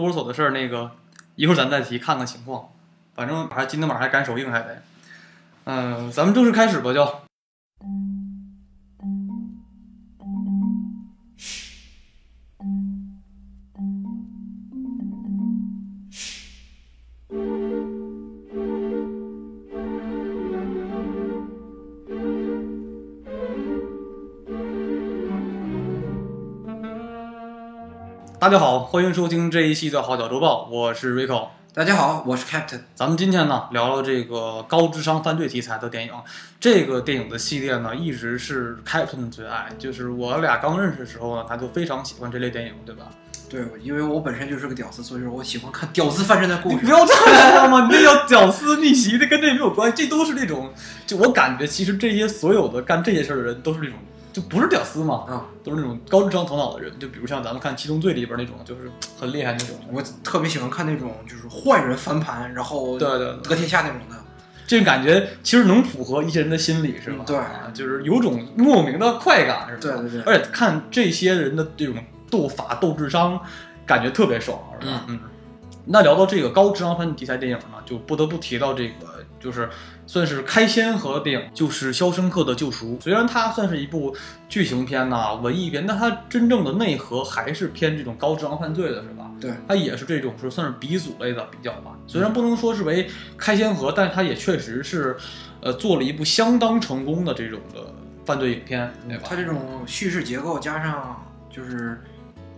托儿所的事儿，那个一会儿咱再提，看看情况。反正还今天晚上还赶首映，还得。嗯、咱们正式开始吧，就。大家好，欢迎收听这一期的《号角周报》，我是 Rico。大家好，我是 Captain。咱们今天呢聊聊这个高智商犯罪题材的电影。这个电影的系列呢，一直是 Captain 的最爱。就是我俩刚认识的时候呢，他就非常喜欢这类电影，对吧？对，因为我本身就是个屌丝，所以说我喜欢看屌丝翻身的故事。你不要这样嘛，你这叫屌丝逆袭这，跟这没有关系。这都是那种，就我感觉，其实这些所有的干这些事儿的人，都是那种，就不是屌丝嘛，啊、都是那种高智商头脑的人。就比如像咱们看《七宗罪》里边那种，就是很厉害那种。我特别喜欢看那种就是坏人翻盘，然后对对对得天下那种的。这种感觉其实能符合一些人的心理，是吧？嗯对啊，就是有种莫名的快感，是吧？对对对而且看这些人的这种斗法、斗智商，感觉特别爽，是吧？嗯。那聊到这个高智商番题材电影呢，就不得不提到这个，就是算是开先河的电影，就是《肖申克的救赎》。虽然它算是一部剧情片呐、文艺片，但它真正的内核还是偏这种高智商犯罪的，是吧？对，它也是这种说算是鼻祖类的比较吧。虽然不能说是为开先河，但是它也确实是，呃，做了一部相当成功的这种的犯罪影片，对吧？它这种叙事结构加上就是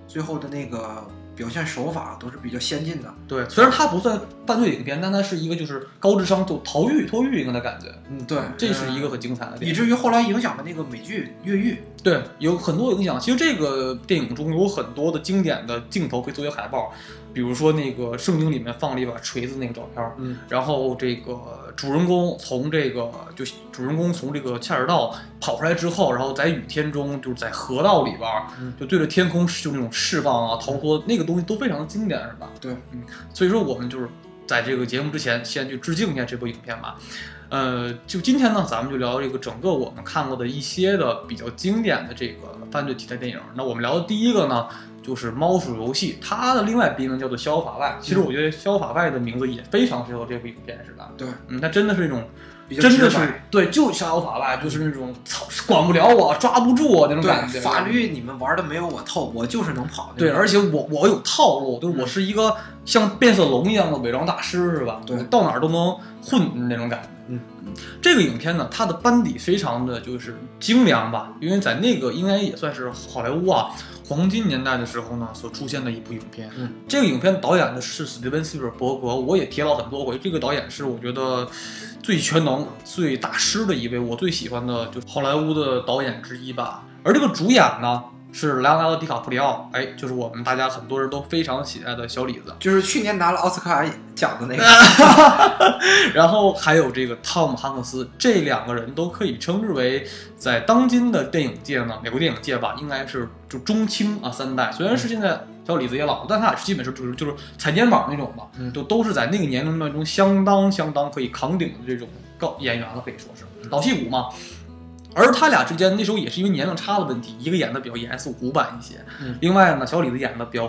最后的那个表现手法都是比较先进的。对，虽然它不算犯罪影片，但它是一个就是高智商就逃狱脱狱应该的感觉，嗯，对，这是一个很精彩的。以至于后来影响了那个美剧《越狱》。对，有很多影响。其实这个电影中有很多的经典的镜头可以作为海报，比如说那个圣经里面放了一把锤子那个照片，嗯，然后这个主人公从这个就主人公从这个恰尔道跑出来之后，然后在雨天中就是在河道里边儿，嗯就对着天空就那种释放啊逃脱，那个东西都非常的经典，是吧？对，嗯所以说我们就是在这个节目之前先去致敬一下这部影片吧。呃，就今天呢，咱们就聊这个整个我们看过的一些的比较经典的这个犯罪题材电影。那我们聊的第一个呢，就是《猫鼠游戏》，它的另外别名叫做《逍遥法外》。其实我觉得《逍遥法外》的名字也非常适合这部影片，是吧？对，嗯，它真的是一种，真的是对，就逍遥法外，就是那种操，管不了我，抓不住我那种感觉。对，法律你们玩的没有我透，我就是能跑。对，而且我我有套路，就是我是一个像变色龙一样的伪装大师，是吧？对到哪儿都能混那种感觉。嗯，这个影片呢，它的班底非常的就是精良吧，因为在那个应该也算是好莱坞啊黄金年代的时候呢所出现的一部影片。嗯，这个影片导演的是史蒂文·斯皮尔伯格，我也提到很多回，这个导演是我觉得最全能、最大师的一位，我最喜欢的就是好莱坞的导演之一吧。而这个主演呢是莱昂纳多·迪卡普里奥，哎，就是我们大家很多人都非常喜爱的小李子。就是去年拿了奥斯卡奖的那个。然后还有这个汤姆汉克斯，这两个人都可以称之为在当今的电影界呢，美国电影界吧，应该是就中青啊三代。虽然是现在小李子也老了，但他俩基本是就是就是踩肩膀那种吧，嗯就都是在那个年龄段中相当相当可以扛鼎的这种高演员了，可以说是老戏骨嘛。而他俩之间那时候也是因为年龄差的问题，一个演的比较严肃古板一些，嗯另外呢，小李子演的比较。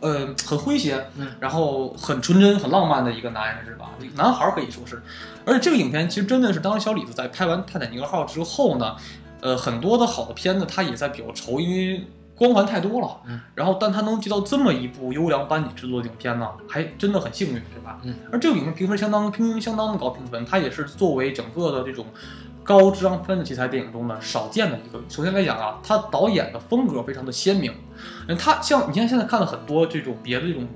呃，很诙谐，嗯，然后很纯真、很浪漫的一个男人是吧？男孩儿可以说是，而且这个影片其实真的是当时小李子在拍完《泰坦尼克号》之后呢，呃，很多的好的片子他也在比较愁，因为光环太多了，嗯，然后但他能接到这么一部优良班底制作的影片呢，还真的很幸运，是吧？嗯，而这个影片评分相当评相当的高评分，它也是作为整个的这种高智商犯罪题材电影中呢少见的一个。首先来讲啊，他导演的风格非常的鲜明，嗯，他像你像现在看了很多这种别的这种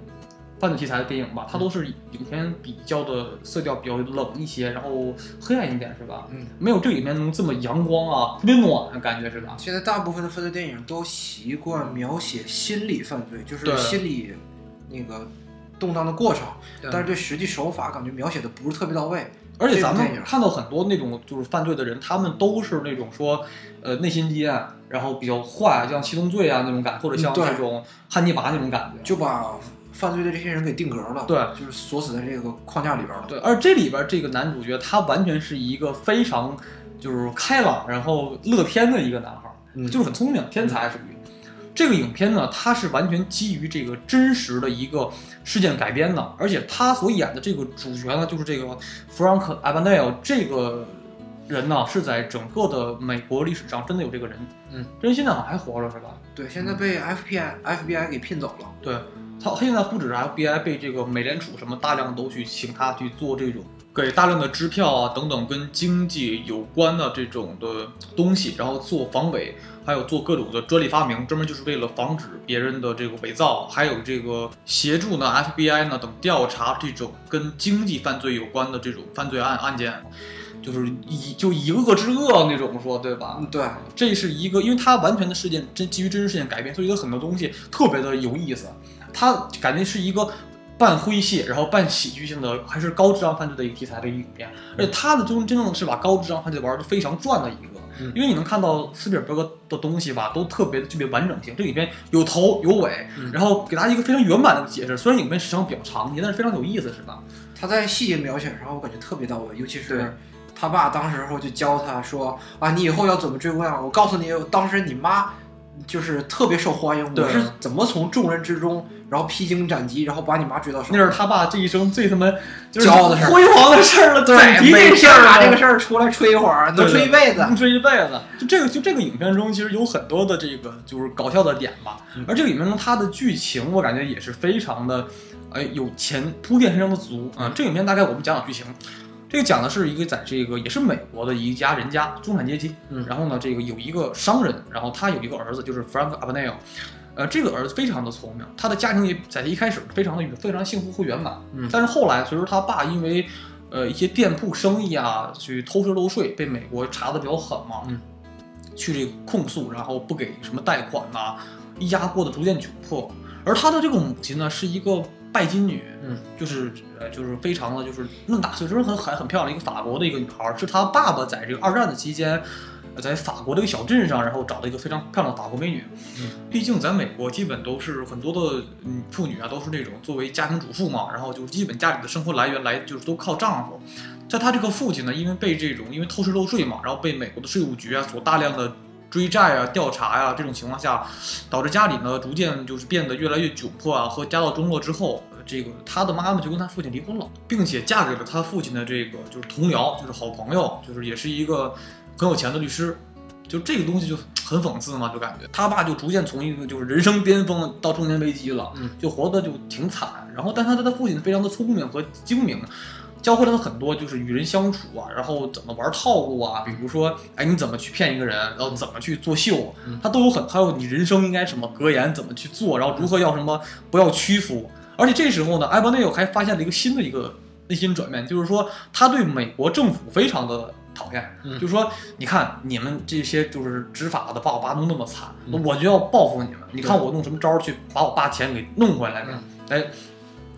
犯罪题材的电影吧，它都是影片比较的色调比较冷一些，然后黑暗一点，是吧？嗯，没有这个影片能这么阳光啊，特别暖的感觉，是吧？现在大部分的犯罪电影都习惯描写心理犯罪，就是心理那个动荡的过程，但是对实际手法感觉描写的不是特别到位。而且咱们看到很多那种就是犯罪的人，他们都是那种说，呃，内心阴暗，然后比较坏，像七宗罪啊那种感，或者像这种汉尼拔那种感觉。就把犯罪的这些人给定格了，对就是锁死在这个框架里边了。对，而这里边这个男主角他完全是一个非常就是开朗，然后乐天的一个男孩儿，嗯就是很聪明，天才属于。这个影片呢，它是完全基于这个真实的一个事件改编的，而且他所演的这个主角呢，就是这个 Frank Abagnale 这个人呢，是在整个的美国历史上真的有这个人，嗯，这人现在好像还活着是吧？对，现在被 FBI FBI 给聘走了。对他，他现在不止是 FBI 被这个美联储什么大量都去请他去做这种给大量的支票啊等等跟经济有关的这种的东西，然后做防伪，还有做各种的专利发明，专门就是为了防止别人的这个伪造，还有这个协助呢 FBI 呢等调查这种跟经济犯罪有关的这种犯罪案案件。就是以就以恶制恶那种说，对吧？嗯，对，这是一个，因为它完全的事件真基于真实事件改编，所以它很多东西特别的有意思。它感觉是一个半诙谐，然后半喜剧性的，还是高智商犯罪的一个题材的一个影片。而且它的真真正是把高智商犯罪玩的非常转的一个，嗯因为你能看到斯皮尔伯格的东西吧，都特别具备完整性。这里边有头有尾，嗯然后给大家一个非常圆满的解释。虽然影片时长比较长，但是非常有意思，是吧？他在细节描写上我感觉特别到位，尤其是他爸当时候就教他说啊，你以后要怎么追姑娘，我告诉你，当时你妈就是特别受欢迎，对我是怎么从众人之中，然后披荆斩棘，然后把你妈追到手。那是他爸这一生最他妈就是骄傲的事儿辉煌的事儿了，对再，提每这事儿把这个事儿出来吹一会儿，能吹一辈子。能吹一辈子。就这个，就这个影片中，其实有很多的这个就是搞笑的点吧。嗯而这个影片中，它的剧情我感觉也是非常的，哎，有前铺垫非常的足啊、这个影片大概我们讲讲剧情。这个讲的是一个在这个也是美国的一家人家，中产阶级。嗯然后呢，这个有一个商人，然后他有一个儿子，就是 Frank Abagnale。呃，这个儿子非常的聪明，他的家庭也在一开始非常的非常幸福和圆满。嗯但是后来随着他爸因为呃一些店铺生意啊，去偷税漏税，被美国查的比较狠嘛，嗯，去这个控诉，然后不给什么贷款呐、一家过得逐渐窘迫。而他的这个母亲呢，是一个拜金女，嗯，就是呃就是非常的就是那么大岁数，很很很漂亮一个法国的一个女孩儿，是她爸爸在这个二战的期间。呃在法国的一个小镇上，然后找到一个非常漂亮的法国美女。嗯，毕竟在美国，基本都是很多的嗯妇女啊，都是那种作为家庭主妇嘛，然后就基本家里的生活来源来就是都靠丈夫。在她这个父亲呢，因为被这种因为偷税漏税嘛，然后被美国的税务局啊所大量的追债啊、调查呀、这种情况下，导致家里呢逐渐就是变得越来越窘迫啊，和家道中落之后，呃这个他的妈妈就跟他父亲离婚了，并且嫁给了他父亲的这个就是同僚，就是好朋友，就是也是一个很有钱的律师。就这个东西就很讽刺嘛，就感觉他爸就逐渐从一个就是人生巅峰到中年危机了，嗯，就活得就挺惨。然后，但他的他父亲非常的聪明和精明，教会了他很多就是与人相处啊，然后怎么玩套路啊，比如说，哎，你怎么去骗一个人，然后怎么去作秀，嗯他都有很，还有你人生应该什么格言，怎么去做，然后如何要什么不要屈服。而且这时候呢，埃博内尔还发现了一个新的一个内心转变，就是说他对美国政府非常的讨厌，嗯就是说你看你们这些就是执法的把我爸弄那么惨，嗯我就要报复你们。你看我弄什么招儿去把我爸钱给弄回来呢？嗯哎，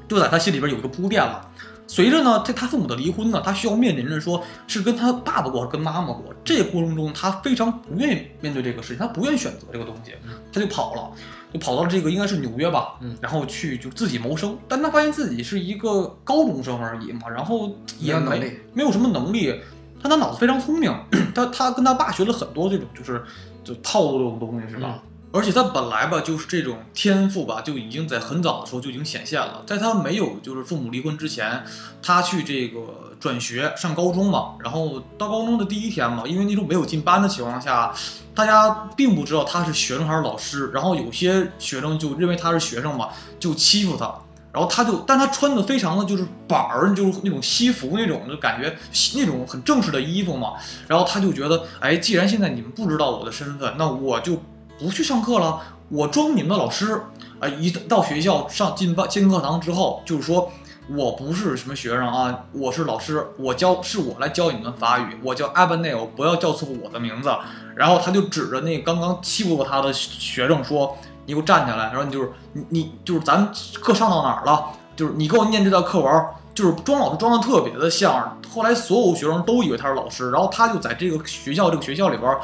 就在他心里边有一个铺垫了。随着呢，他他父母的离婚呢，他需要面临着说是跟他爸爸过还是跟妈妈过。这个过程中，他非常不愿意面对这个事情，他不愿意选择这个东西嗯，他就跑了，就跑到了这个应该是纽约吧，嗯然后去就自己谋生。但他发现自己是一个高中生而已嘛，然后也没没有什么能力，但他脑子非常聪明，他他跟他爸学了很多这种就是就套路这种东西是吧？而且他本来吧，就是这种天赋吧，就已经在很早的时候就已经显现了。在他没有就是父母离婚之前，他去这个转学上高中嘛，然后到高中的第一天嘛，因为那种没有进班的情况下，大家并不知道他是学生还是老师，然后有些学生就认为他是学生嘛，就欺负他。然后他就，但他穿的非常的就是板儿，就是那种西服那种，就感觉那种很正式的衣服嘛。然后他就觉得，哎，既然现在你们不知道我的身份，那我就不去上课了，我装你们的老师。啊、一到学校上进班进课堂之后，就是说我不是什么学生啊，我是老师，我教是我来教你们法语，我叫 Abenel，不要叫错我的名字。然后他就指着那刚刚欺负过他的学生说：“你给我站起来！”然后你就是你你就是咱课上到哪儿了？就是你给我念这段课文，就是装老师装的特别的像。后来所有学生都以为他是老师，然后他就在这个学校这个学校里边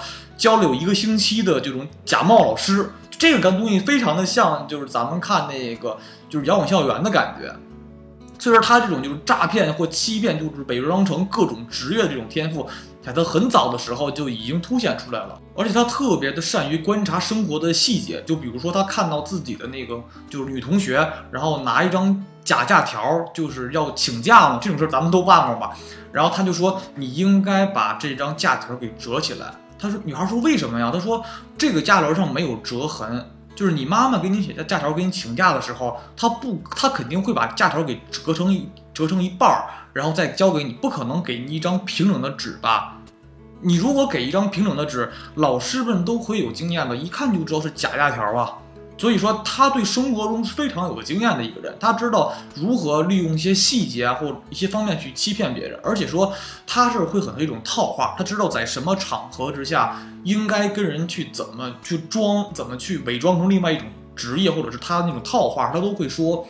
教了有一个星期的这种假冒老师。这个干东西非常的像，就是咱们看那个就是摇滚校园的感觉。所以说他这种就是诈骗或欺骗，就是伪装成各种职业的这种天赋，在他很早的时候就已经凸显出来了，而且他特别的善于观察生活的细节，就比如说他看到自己的那个就是女同学，然后拿一张假假条，就是要请假嘛，这种事儿咱们都办过吧？然后他就说你应该把这张假条给折起来。他说女孩说为什么呀？他说这个假条上没有折痕，就是你妈妈给你写假条给你请假的时候，她不，她肯定会把假条给折成一折成一半儿。然后再交给你，不可能给你一张平整的纸吧？你如果给一张平整的纸，老师们都会有经验的，一看就知道是假假条啊。所以说，他对生活中是非常有经验的一个人，他知道如何利用一些细节啊，或一些方面去欺骗别人，而且说他是会很多一种套话，他知道在什么场合之下应该跟人去怎么去装，怎么去伪装成另外一种职业，或者是他那种套话，他都会说，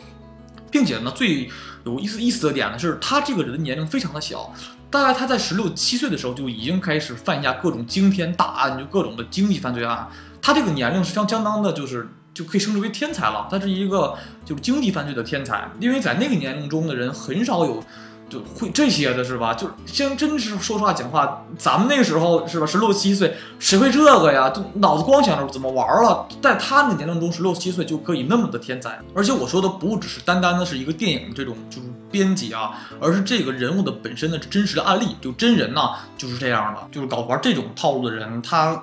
并且呢，最。有意思意思的点呢，是他这个人的年龄非常的小，大概他在十六七岁的时候就已经开始犯下各种惊天大案，就各种的经济犯罪案。他这个年龄是相相当的，就是就可以称之为天才了。他是一个就是经济犯罪的天才，因为在那个年龄中的人很少有。就会这些的是吧？就是先真是说实话讲话，咱们那个时候是吧？十六七岁，谁会这个呀？就脑子光想着怎么玩了。在他那个年龄中，十六七岁就可以那么的天才。而且我说的不只是单单的是一个电影这种就是编辑啊，而是这个人物的本身的真实的案例，就真人呢就是这样的，就是搞玩这种套路的人，他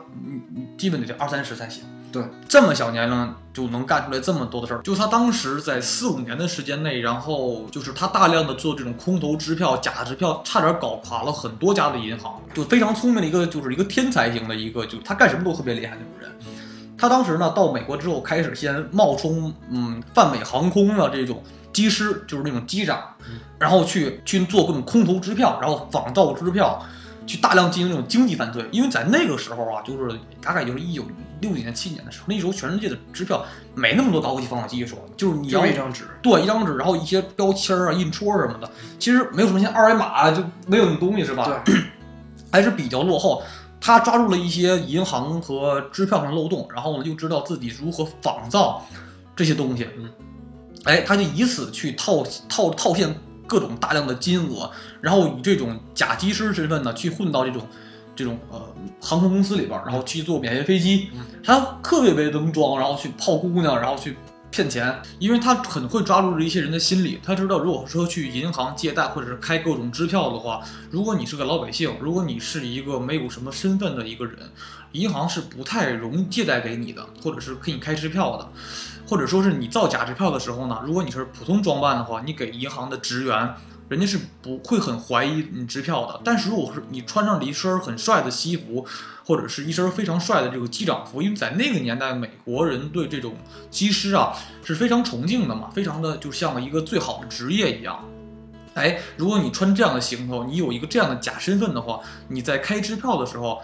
基本得二三十才行。对，这么小年龄就能干出来这么多的事儿，就他当时在四五年的时间内，然后就是他大量的做这种空头支票、假支票，差点搞垮了很多家的银行，就非常聪明的一个，就是一个天才型的一个，就他干什么都特别厉害那种人。他当时呢到美国之后，开始先冒充嗯泛美航空的这种机师，就是那种机长，然后去去做各种空头支票，然后仿造支票。去大量进行这种经济犯罪，因为在那个时候啊，就是大概就是一九六几年、七年的时候，那时候全世界的支票没那么多高科技方法技术，就是你要一张纸，对，一张纸，然后一些标签啊、印戳什么的，其实没有什么像二维码就没有那东西是吧？对，还是比较落后。他抓住了一些银行和支票上的漏洞，然后呢又知道自己如何仿造这些东西，嗯，哎，他就以此去套套套现。各种大量的金额，然后以这种假机师身份呢，去混到这种这种呃航空公司里边，然后去做免费飞机，他特别别能装，然后去泡姑娘，然后去骗钱，因为他很会抓住一些人的心理，他知道如果说去银行借贷或者是开各种支票的话，如果你是个老百姓，如果你是一个没有什么身份的一个人，银行是不太容易借贷给你的，或者是给你开支票的。或者说是你造假支票的时候呢，如果你是普通装扮的话，你给银行的职员，人家是不会很怀疑你支票的。但是如果是你穿上了一身很帅的西服，或者是一身非常帅的这个机长服，因为在那个年代，美国人对这种机师啊是非常崇敬的嘛，非常的就像一个最好的职业一样。哎，如果你穿这样的行头，你有一个这样的假身份的话，你在开支票的时候。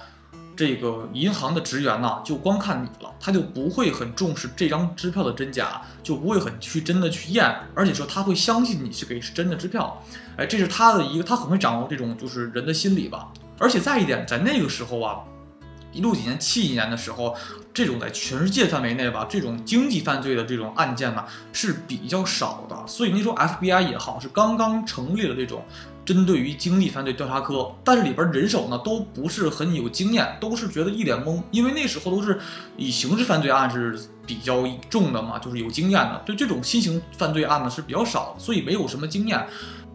这个银行的职员呢，就光看你了，他就不会很重视这张支票的真假，就不会很去真的去验，而且说他会相信你是给是真的支票，哎，这是他的一个，他很会掌握这种就是人的心理吧。而且再一点，在那个时候啊，一六几年、七几年的时候，这种在全世界范围内吧，这种经济犯罪的这种案件呢是比较少的，所以那时候 FBI 也好，是刚刚成立了这种。针对于经济犯罪调查科，但是里边人手呢都不是很有经验，都是觉得一脸懵，因为那时候都是以刑事犯罪案是比较重的嘛，就是有经验的，对这种新型犯罪案呢是比较少，所以没有什么经验，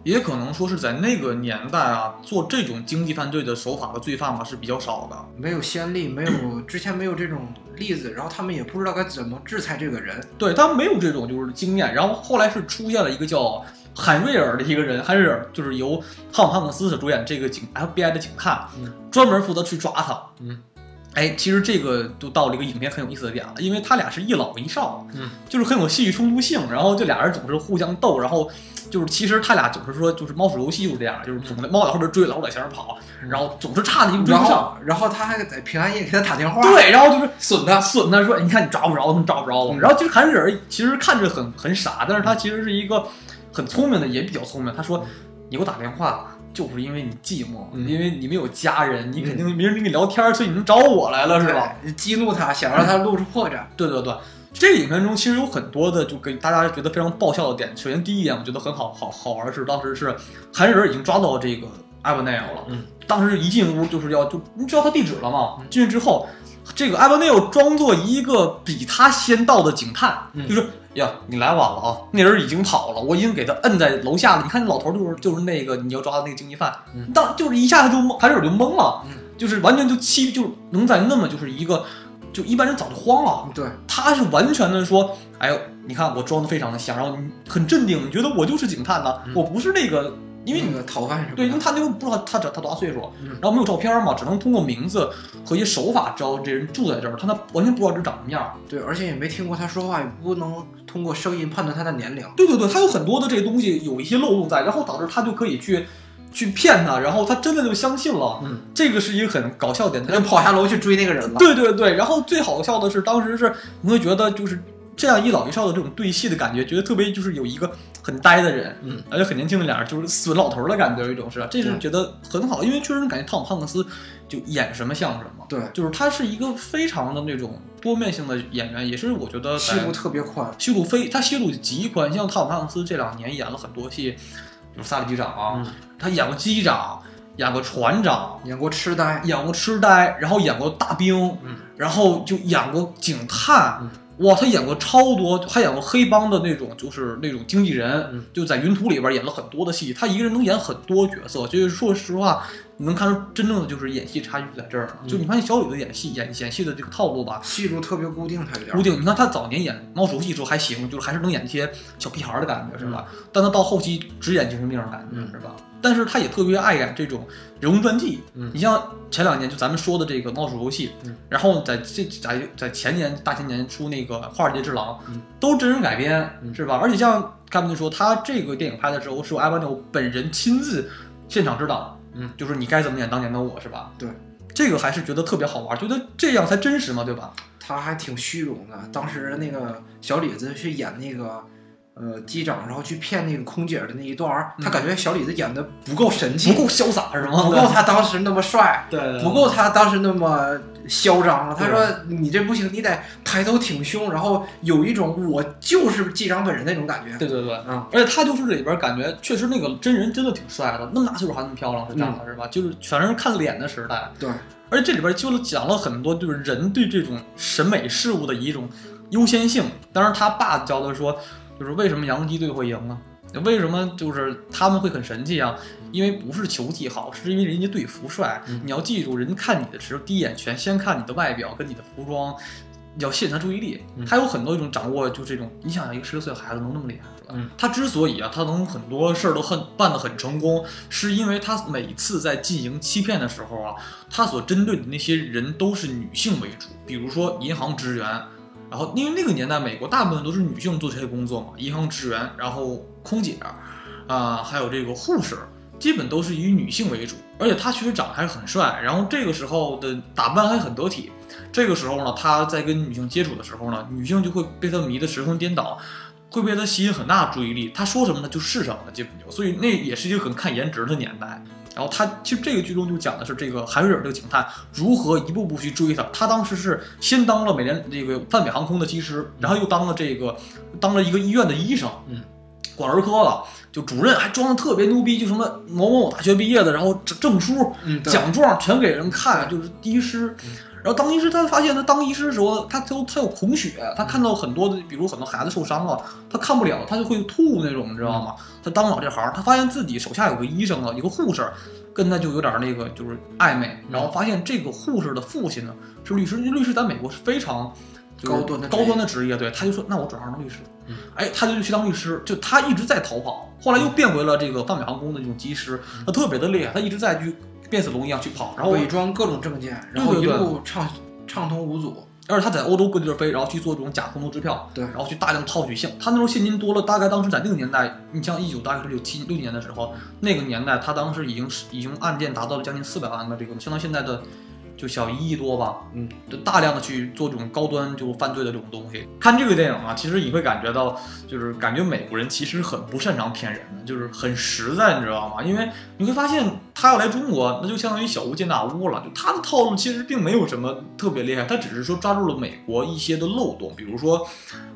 也可能说是在那个年代啊，做这种经济犯罪的手法的罪犯吧是比较少的，没有先例，没有之前没有这种例子，然后他们也不知道该怎么制裁这个人，对他们没有这种就是经验，然后后来是出现了一个叫。韩瑞尔的一个人，韩瑞尔就是由汤姆汉克斯所主演这个警 FBI 的警探，专门负责去抓他。嗯，哎，其实这个就到了一个影片很有意思的点了，因为他俩是一老一少，嗯，就是很有戏剧冲突性，然后这俩人总是互相斗，然后就是其实他俩总是说就是猫鼠游戏就是这样，就是总在猫在后边追，老鼠在前面跑，然后总是差那一步追不上，然后他还在平安夜给他打电话，对，然后就是。损他。损他说你看你抓不着，他抓不着我，然后其实韩瑞尔其实看着很很傻，但是他其实是一个。很聪明的，也比较聪明。他说：“你给我打电话，就是因为你寂寞，因为你没有家人，你肯定没人跟你聊天，所以你能找我来了，是吧？你激怒他，想让他露出破绽。对对对，这个影片中其实有很多的，就给大家觉得非常爆笑的点。首先第一点，我觉得很好好好玩是，当时是韩仁已经抓到这个艾伯内尔了。嗯，当时一进屋就是要就你知道他地址了吗？嗯进去之后，这个艾伯内尔装作一个比他先到的警探，嗯就是呀，你来晚了啊，那人已经跑了，我已经给他摁在楼下了。你看那老头就是就是那个你要抓的那个经济犯，嗯当就是一下他就懵，海尔就懵了，嗯就是完全就欺，就能在那么就是一个，就一般人早就慌了。对，他是完全的说，哎呦，你看我装的非常的像，然后你很镇定，你觉得我就是警探呢，嗯我不是那个，因为你那个逃犯什么，对，因为他就不知道他他他多大岁数，嗯然后没有照片嘛，只能通过名字和一些手法知道这人住在这儿，他那完全不知道这长什么样。对，而且也没听过他说话，也不能通过声音判断他的年龄。对对对，他有很多的这个东西有一些漏洞在，然后导致他就可以去去骗他，然后他真的就相信了。嗯，这个是一个很搞笑点，他就跑下楼去追那个人了。对对对，然后最好笑的是，当时是你会觉得就是这样一老一少的这种对戏的感觉，觉得特别就是有一个很呆的人，嗯，而且很年轻的俩人，就是死老头儿的感觉，有一种是，这是嗯觉得很好，因为确实感觉汤姆汉克斯就演什么像什么，对，就是他是一个非常的那种多面性的演员，也是我觉得在戏路特别宽。戏路非他戏路极宽，像汤姆汉克斯这两年演了很多戏，比如《萨利机长》啊，嗯。他演过机长，演过船长，演过痴呆，演过痴呆，然后演过大兵，嗯。然后就演过警探，嗯哇，他演过超多，还演过黑帮的那种，就是那种经纪人，嗯。就在云图里边演了很多的戏，他一个人能演很多角色，就是说实话，你能看出真正的就是演戏差距在这儿就你发现小李的演戏演演戏的这个套路吧，戏路特别固定，他有点固定。你看他早年演猫鼠戏时候还行，就是还是能演一些小屁孩儿的感觉，是吧？嗯但他到后期只演精神病的感觉，嗯是吧？但是他也特别爱演这种人物传记。嗯你像前两年就咱们说的这个猫鼠游戏，嗯然后在这在在前年大前年出那个《华尔街之狼》嗯都是真人改编，嗯是吧？而且像甘文说，他这个电影拍的时候是由艾万纽本人亲自现场指导，嗯，就是你该怎么演当年的我，是吧？对，这个还是觉得特别好玩，觉得这样才真实嘛，对吧？他还挺虚荣的。当时那个小李子去演那个呃机长，然后去骗那个空姐的那一段儿，嗯他感觉小李子演的不够神气，不够潇洒是吗？不够他当时那么帅，对不够他当时那么嚣张。他说你这不行，你得抬头挺胸，然后有一种我就是机长本人那种感觉。对对对，嗯，而且他就是里边感觉确实那个真人真的挺帅的，那么大岁数还那么漂亮，是这样的，是吧？就是全是看脸的时代。对，而且这里边就讲了很多，就是人对这种审美事物的一种优先性。当然，他爸教他说，就是为什么洋基队会赢啊？为什么就是他们会很神气啊？因为不是球技好，是因为人家队服帅。嗯你要记住，人家看你的时候，第一眼全先看你的外表跟你的服装，你要吸引他注意力。嗯他有很多一种掌握，就这种，你想想一个十六岁的孩子能那么厉害，是吧？嗯他之所以啊，他能很多事儿都很办得很成功，是因为他每次在进行欺骗的时候啊，他所针对的那些人都是女性为主，比如说银行职员，然后因为那个年代美国大部分都是女性做这些工作嘛，银行职员，然后空姐，啊、还有这个护士，基本都是以女性为主，而且他确实长得还是很帅，然后这个时候的打扮还很得体。这个时候呢，他在跟女性接触的时候呢，女性就会被他迷得神魂颠倒，会被他吸引很大的注意力。他说什么呢，就是什么呢，基本就，所以那也是一个很看颜值的年代。然后他其实这个剧中就讲的是这个韩瑞尔这个警探如何一步步去追他。他当时是先当了美联这个泛美航空的机师，然后又当了这个当了一个医院的医生，嗯，管儿科了，就主任还装的特别牛逼，就什么某某某大学毕业的，然后证证书、嗯，奖状全给人看，就是医师嗯。然后当医师，他发现他当医师的时候，他他有他有恐血，他看到很多的，比如很多孩子受伤了，他看不了，他就会吐那种，你知道吗？他当不了这行，他发现自己手下有个医生啊，一个护士，跟他就有点那个就是暧昧，然后发现这个护士的父亲呢是律师，律师在美国是非常。高端的高端的职业，对，他就说，那我转行当律师，嗯哎，他就去当律师，就他一直在逃跑，后来又变回了这个泛美航空的这种机师，他特别的厉害，他一直在去变色龙一样去跑，然后伪装各种证件，然后一路畅畅通无阻。而且他在欧洲各地儿飞，然后去做这种假空头支票，对然后去大量套取现。他那时候现金多了，大概当时在那个年代，你像一九大概是六七六几年的时候，那个年代他当时已经是已经案件达到了将近四百万的这个，相当于现在的就小一亿多吧，嗯，就大量的去做这种高端就犯罪的这种东西。看这个电影啊，其实你会感觉到，就是感觉美国人其实很不擅长骗人的，就是很实在，你知道吗？因为你会发现他要来中国，那就相当于小巫见大巫了。就他的套路其实并没有什么特别厉害，他只是说抓住了美国一些的漏洞，比如说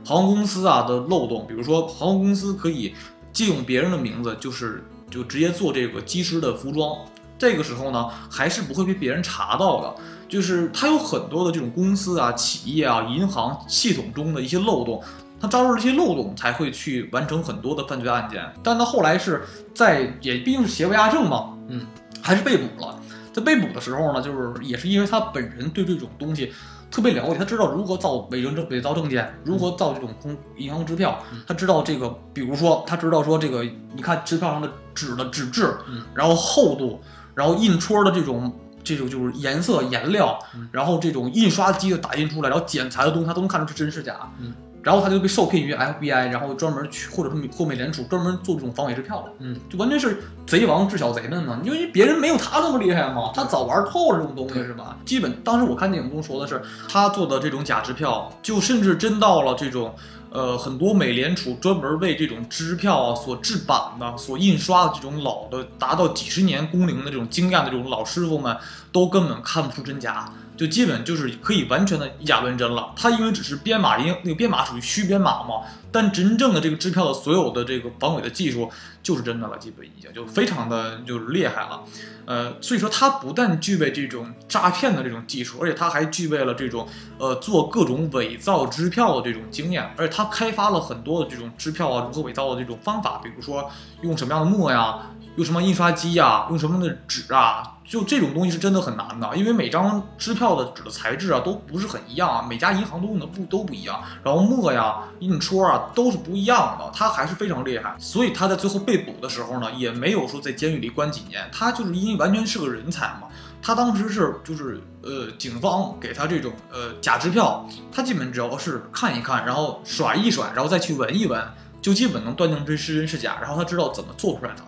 航空公司啊的漏洞，比如说航空公司可以借用别人的名字，就是就直接做这个机师的服装，这个时候呢，还是不会被别人查到的。就是他有很多的这种公司啊、企业啊、银行系统中的一些漏洞，他抓住这些漏洞才会去完成很多的犯罪案件。但他后来是在也毕竟是邪不压正嘛，嗯，还是被捕了。在被捕的时候呢，就是也是因为他本人对这种东西特别了解，他知道如何造伪证证伪造证件，如何造这种空银行支票，他知道这个，比如说他知道说这个，你看支票上的纸的纸质，嗯然后厚度，然后印戳的这种这种就是颜色颜料，嗯然后这种印刷机的打印出来，然后剪裁的东西，他都能看出是真是假。嗯然后他就被受聘于 FBI，然后专门去或者是美或美联储专门做这种防伪支票的。嗯，就完全是贼王治小贼们嘛，因为别人没有他那么厉害嘛，他早玩透了这种东西是吧？基本当时我看电影中说的是，他做的这种假支票，就甚至真到了这种。呃，很多美联储专门为这种支票啊所制版的、所印刷的这种老的达到几十年工龄的这种经验的这种老师傅们，都根本看不出真假，就基本就是可以完全的以假乱真了。他因为只是编码，因那个编码属于虚编码嘛，但真正的这个支票的所有的这个防伪的技术就是真的了，基本已经就非常的就是厉害了。呃，所以说他不但具备这种诈骗的这种技术，而且他还具备了这种呃做各种伪造支票的这种经验，而且他开发了很多的这种支票啊如何伪造的这种方法，比如说用什么样的墨呀，用什么印刷机呀，用什么样的纸啊，就这种东西是真的很难的，因为每张支票的纸的材质啊都不是很一样啊，每家银行都用的不都不一样，然后墨呀、印戳啊都是不一样的，他还是非常厉害，所以他在最后被捕的时候呢，也没有说在监狱里关几年，他就是因为完全是个人才嘛。他当时是就是呃，警方给他这种呃假支票，他基本只要是看一看，然后甩一甩，然后再去闻一闻，就基本能断定这是真是假。然后他知道怎么做出来的，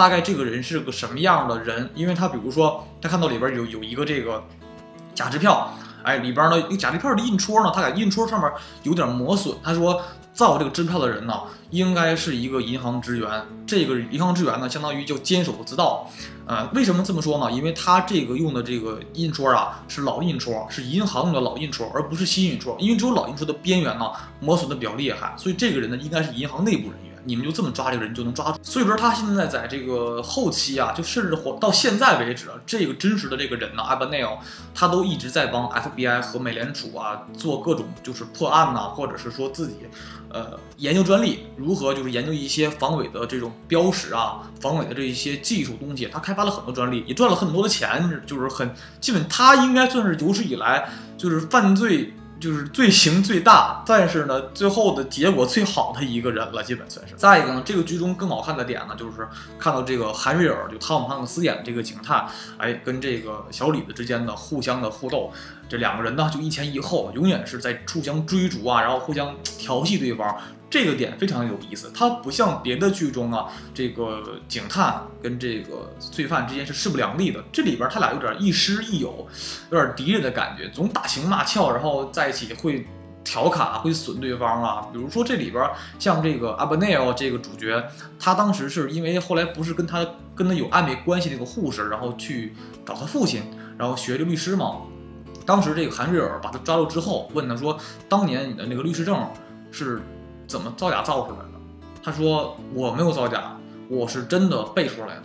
大概这个人是个什么样的人，因为他比如说他看到里边有有一个这个假支票，哎，里边呢一个假支票的印戳呢，他在印戳上面有点磨损，他说造这个支票的人呢，应该是一个银行职员，这个银行职员呢，相当于就监守自盗。呃，为什么这么说呢？因为他这个用的这个印戳啊，是老印戳，是银行用的老印戳，而不是新印戳。因为只有老印戳的边缘呢磨损的比较厉害，所以这个人呢应该是银行内部人员。你们就这么抓这个人就能抓住。所以说他现在在这个后期啊，就甚至活到现在为止，啊，这个真实的这个人呢 a b a n e l 他都一直在帮 FBI 和美联储啊做各种就是破案呐、或者是说自己呃研究专利，如何就是研究一些防伪的这种标识啊，防伪的这一些技术东西，他开发了很多专利，也赚了很多的钱，就是很基本他应该算是有史以来就是犯罪。就是罪行最大，但是呢，最后的结果最好的一个人了，基本算是。再一个呢，这个剧中更好看的点呢，就是看到这个韩瑞尔就汤姆汉克斯演的这个警探，哎，跟这个小李子之间的互相的互动，这两个人呢就一前一后，永远是在互相追逐啊，然后互相调戏对方。这个点非常有意思，它不像别的剧中啊，这个警探跟这个罪犯之间是势不两立的。这里边他俩有点亦师亦友，有点敌人的感觉，总打情骂俏，然后在一起会调侃、会损对方啊。比如说这里边像这个阿巴内尔这个主角，他当时是因为后来不是跟他跟他有暧昧关系那个护士，然后去找他父亲，然后学这律师嘛。当时这个韩瑞尔把他抓住之后，问他说：“当年你的那个律师证是？”怎么造假造出来的？他说我没有造假，我是真的背出来的。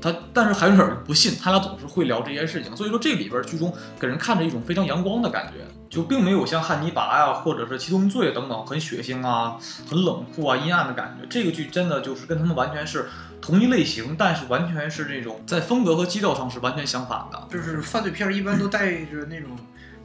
他但是韩瑞尔不信，他俩总是会聊这些事情，所以说这里边剧中给人看着一种非常阳光的感觉，就并没有像汉尼拔呀、或者是七宗罪等等很血腥啊、很冷酷啊、阴暗的感觉。这个剧真的就是跟他们完全是同一类型，但是完全是这种在风格和基调上是完全相反的。就是犯罪片儿一般都带着那种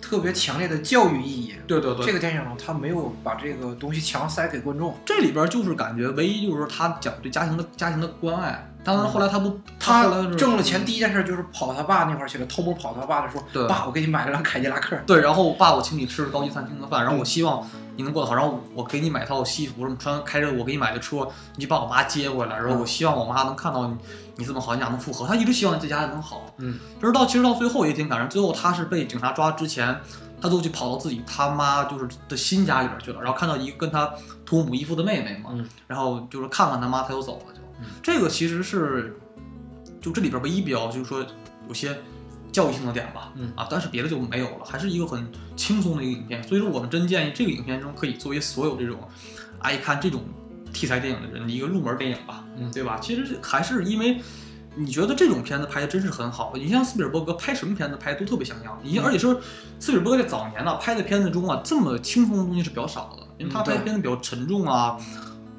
特别强烈的教育意义。对对对，这个电影他没有把这个东西强塞给观众。这里边就是感觉唯一就是他讲对家庭的家庭的关爱。当然后来他不，他挣了钱，第一件事就是跑他爸那块儿去了，偷摸跑他爸那说对：“爸，我给你买了辆凯迪拉克。对，然后爸，我请你吃高级餐厅的饭，然后我希望你能过得好，然后我给你买套西服，什么穿开着我给你买的车，你去把我妈接回来，然后我希望我妈能看到你，你这么好，你俩能复合。他一直希望这家人能好，嗯，就是到其实到最后也挺感人，最后他是被警察抓之前，他都去跑到自己他妈就是的新家里边去了，然后看到一个跟他同母异父的妹妹嘛，嗯然后就是看看他妈，他就走了就，嗯这个其实是就这里边唯一比较就是说有些。教育性的点吧，嗯啊，但是别的就没有了，还是一个很轻松的一个影片。所以说，我们真建议这个影片中可以作为所有这种爱看这种题材电影的人的一个入门电影吧，嗯对吧？其实还是因为你觉得这种片子拍的真是很好。你像斯皮尔伯格拍什么片子拍都特别像样，你而且说斯皮尔伯格在早年呢拍的片子中啊，这么轻松的东西是比较少的，因为他拍片子比较沉重啊。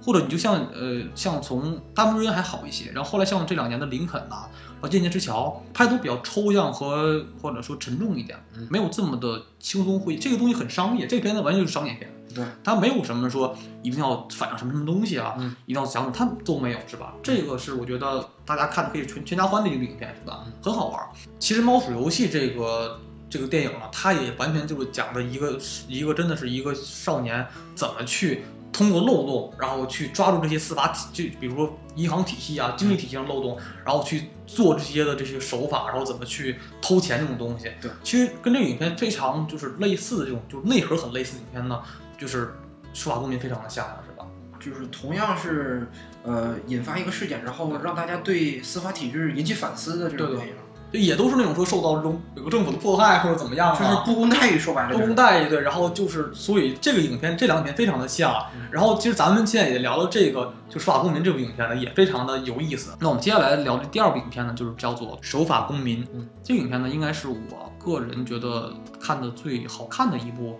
或者你就像呃，像从《大牧之人》还好一些，然后后来像这两年的《林肯》呐，和《间谍之桥》拍的都比较抽象和或者说沉重一点，嗯没有这么的轻松会。这个东西很商业，这个片子完全就是商业片，对，它没有什么说一定要反映什么什么东西啊，嗯一定要讲什么，它都没有，是吧？这个是我觉得大家看的可以全全家欢的一个影片，是吧？很好玩儿。其实《猫鼠游戏》这个这个电影呢，它也完全就是讲的一个一个真的是一个少年怎么去通过漏洞，然后去抓住这些司法体，就比如说银行体系啊、经济体系上漏洞，然后去做这些的这些手法，然后怎么去偷钱这种东西。对，其实跟这个影片非常就是类似的这种，就是内核很类似的影片呢，就是《守法公民》非常的像，是吧？就是同样是呃引发一个事件，然后让大家对司法体制引起反思的这种对对电影，就也都是那种说受到这种有个政府的迫害或者怎么样啊，就是不公待遇，说白了不公待遇，对，然后就是，所以这个影片这两片非常的像嗯。然后其实咱们现在也聊了这个，就《守法公民》这部影片呢，也非常的有意思。那我们接下来聊的第二部影片呢，就是叫做《守法公民》。嗯，这个影片呢，应该是我个人觉得看的最好看的一部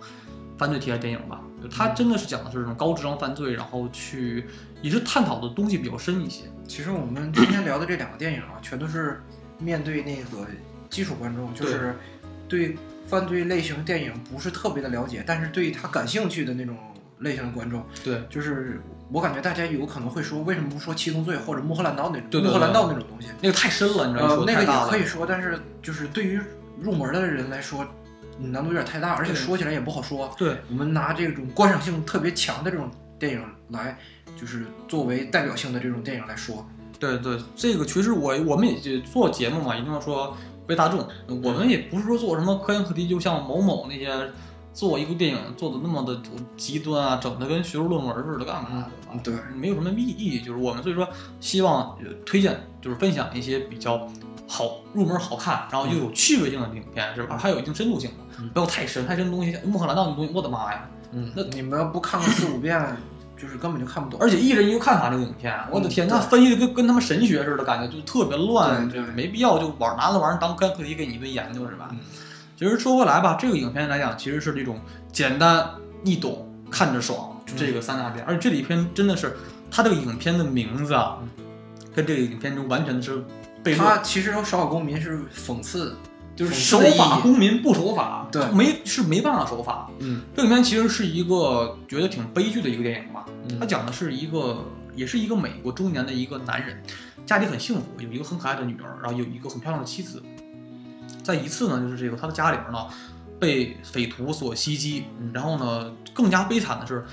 犯罪题材电影吧。就它真的是讲的是这种高智商犯罪，然后去也是探讨的东西比较深一些。其实我们今天聊的这两个电影啊，全都是面对那个基础观众，就是对犯罪类型电影不是特别的了解，但是对他感兴趣的那种类型的观众。对，就是我感觉大家有可能会说，为什么不说七宗罪或者穆赫兰道那种穆赫兰道那种东西？那个太深了，你知道吗？呃，那个也可以说，但是就是对于入门的人来说，难度有点太大，而且说起来也不好说。对，我们拿这种观赏性特别强的这种电影来，就是作为代表性的这种电影来说。对对，这个其实我我们也就做节目嘛，一定要说为大众。我们也不是说做什么科研课题，就像某某那些做一部电影做的那么的极端啊，整的跟学术论文似的，干嘛对吧？对，没有什么意意义。就是我们所以说希望呃推荐，就是分享一些比较好入门、好看，然后又有趣味性的影片，是吧？它有一定深度性的，嗯不要太深，太深的东西，穆赫兰道那东西，我的妈呀！嗯那你们要不看个四五遍，就是根本就看不懂。而且一人一个看法，这个影片，我的天，嗯那分析的跟跟他们神学似的，感觉就特别乱，就是没必要就玩拿那玩意儿当科研课题给你一顿研究是吧？嗯其实说回来吧，这个影片来讲，其实是这种简单易懂、看着爽，就这个三大点。而且这里片真的是，它这个影片的名字啊，跟这个影片中完全是他其实《守法公民》是讽刺，就是守法公民不守法，对没是没办法守法。嗯这里面其实是一个觉得挺悲剧的一个电影吧。嗯它讲的是一个，也是一个美国中年的一个男人，家里很幸福，有一个很可爱的女儿，然后有一个很漂亮的妻子。在一次呢，就是这个他的家里边呢被匪徒所袭击，然后呢更加悲惨的是，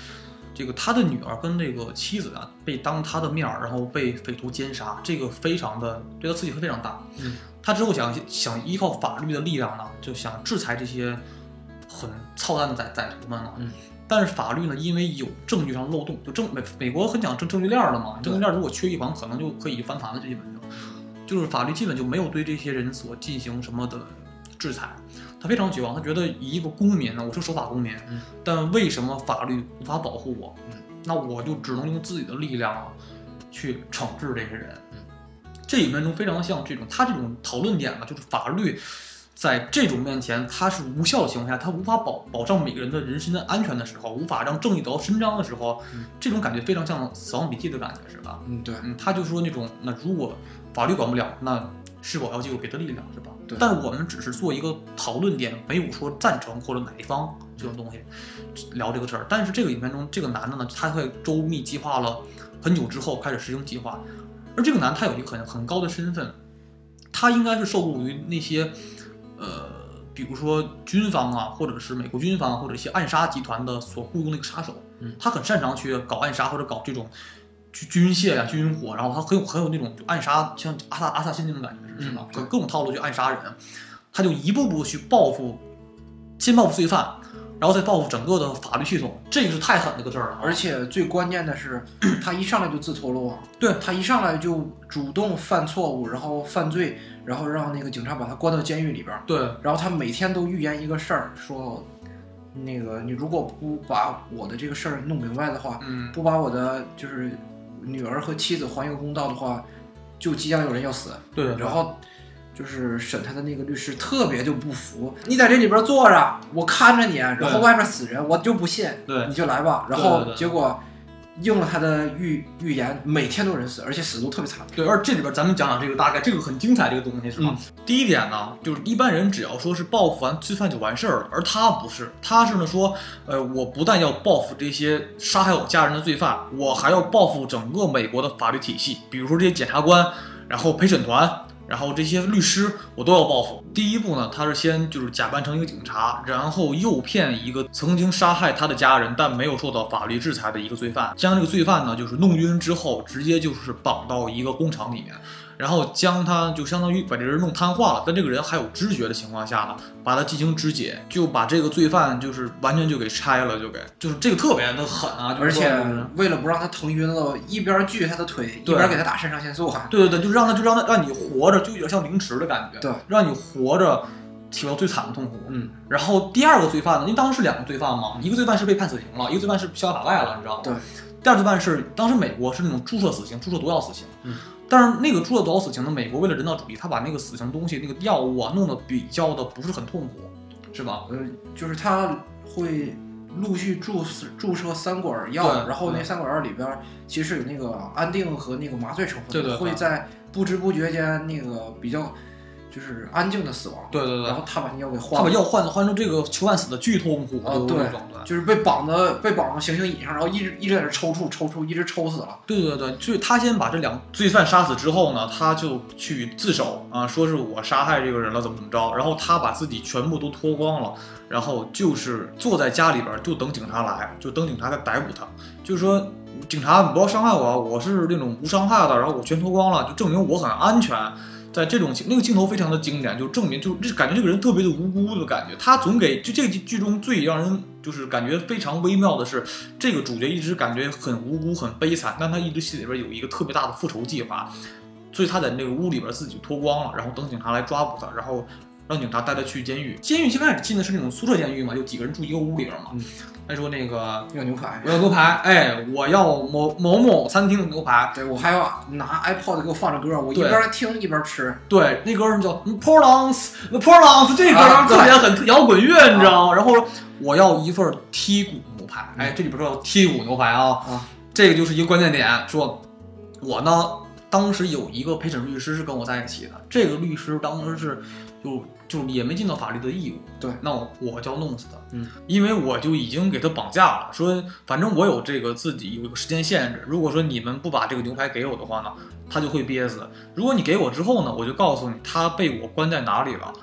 这个他的女儿跟这个妻子啊被当他的面儿，然后被匪徒奸杀，这个非常的对他刺激会非常大。嗯，他之后想想依靠法律的力量呢，就想制裁这些很操蛋的歹歹徒们了。嗯。但是法律呢，因为有证据上漏洞，就证美美国很讲证证据链儿的嘛，证据链儿如果缺一环，可能就可以翻盘了，这基本就就是法律基本就没有对这些人所进行什么的制裁。他非常绝望，他觉得一个公民呢，我是守法公民，嗯但为什么法律无法保护我？嗯那我就只能用自己的力量啊，去惩治这些人。嗯这里面中非常像这种，他这种讨论点呢，就是法律在这种面前它是无效的情况下，它无法保保障每个人的人身的安全的时候，无法让正义得到伸张的时候，嗯这种感觉非常像《死亡笔记》的感觉，是吧？嗯，对，嗯，他就说那种，那如果法律管不了，那是否要借助别的力量，是吧？对。但是我们只是做一个讨论点，没有说赞成或者哪一方这种东西聊这个事儿。但是这个影片中，这个男的呢，他会周密计划了很久之后开始实行计划，而这个男他有一个很很高的身份，他应该是受雇于那些呃，比如说军方啊，或者是美国军方或者一些暗杀集团的所雇佣的一个杀手，嗯。他很擅长去搞暗杀或者搞这种军军械呀、军火，然后他很有很有那种就暗杀，像阿萨阿萨辛那种感觉是吧？嗯对各种套路去暗杀人，他就一步步去报复，先报复罪犯，然后再报复整个的法律系统，这个是太狠的一个事儿了啊。而且最关键的是，他一上来就自投罗网，对他一上来就主动犯错误，然后犯罪，然后让那个警察把他关到监狱里边儿，对然后他每天都预言一个事儿，说，那个你如果不把我的这个事儿弄明白的话，嗯，不把我的就是女儿和妻子还一个公道的话，就即将有人要死，对对，然后就是审他的那个律师特别就不服，你在这里边坐着，我看着你，然后外面死人，我就不信，对你就来吧。然后结果应了他的预预言，每天都有人死，而且死都特别惨。对，而这里边咱们讲讲这个大概，这个很精彩，这个东西是吧？第一点呢，就是一般人只要说是报复完罪犯就完事儿了，而他不是，他是呢说，呃，我不但要报复这些杀害我家人的罪犯，我还要报复整个美国的法律体系，比如说这些检察官，然后陪审团。然后这些律师我都要报复。第一步呢，他是先就是假扮成一个警察，然后诱骗一个曾经杀害他的家人但没有受到法律制裁的一个罪犯，将这个罪犯呢就是弄晕之后，直接就是绑到一个工厂里面。然后将他就相当于把这人弄瘫痪了，但这个人还有知觉的情况下呢，把他进行肢解，就把这个罪犯就是完全就给拆了，就给就是这个特别的狠啊！而且为了不让他疼晕了，一边锯他的腿，一边给他打肾上腺素，还对对对，就让他就让他让你活着，就有点像凌迟的感觉，对，让你活着体会到最惨的痛苦。嗯，然后第二个罪犯呢，因为当时是两个罪犯嘛，一个罪犯是被判死刑了，一个罪犯是逍遥法外了，你知道吗？对。第二罪犯是当时美国是那种注射死刑，注射毒药死刑。嗯。但是那个注射毒药死刑呢，美国为了人道主义，他把那个死刑东西那个药物啊弄得比较的不是很痛苦，是吧？呃，就是他会陆续注注射三管药，然后那三管药里边其实有那个安定和那个麻醉成分，对对，会在不知不觉间那个比较。就是安静的死亡，对对对，然后他把那药给换了，他把药换换成这个囚犯死的巨痛苦啊，对，就是被绑的被绑到行刑椅上，然后一直一直在那抽搐抽搐，一直抽死了。对对对，就是他先把这两罪犯杀死之后呢，他就去自首啊，说是我杀害这个人了，怎么怎么着，然后他把自己全部都脱光了，然后就是坐在家里边就等警察来，就等警察来逮捕他，就是说警察你不要伤害我，我是那种无伤害的，然后我全脱光了，就证明我很安全。在这种那个镜头非常的经典，就证明就这感觉这个人特别的无辜的感觉。他总给就这个剧中最让人就是感觉非常微妙的是，这个主角一直感觉很无辜很悲惨，但他一直心里边有一个特别大的复仇计划，所以他在那个屋里边自己脱光了，然后等警察来抓捕他，然后。让警察带他去监狱。监狱一开始进的是那种宿舍监狱嘛，就几个人住一个屋里边嘛。他说那个要牛排，我要牛排，哎，我要某某某餐厅的牛排。对我还要拿 iPod 给我放着歌，我一边听一边吃。对，那歌叫 Napoleons，n a p o l e o n s 这歌特别很摇滚乐，你知道吗？然后我要一份剔骨牛排，哎，这里边说剔骨牛排啊，啊，这个就是一个关键点。说，我呢，当时有一个陪审律师是跟我在一起的，这个律师当时是就。就也没尽到法律的义务，对，那我我就要弄死他，嗯，因为我就已经给他绑架了，说反正我有这个自己有一个时间限制，如果说你们不把这个牛排给我的话呢，他就会憋死。如果你给我之后呢，我就告诉你他被我关在哪里了。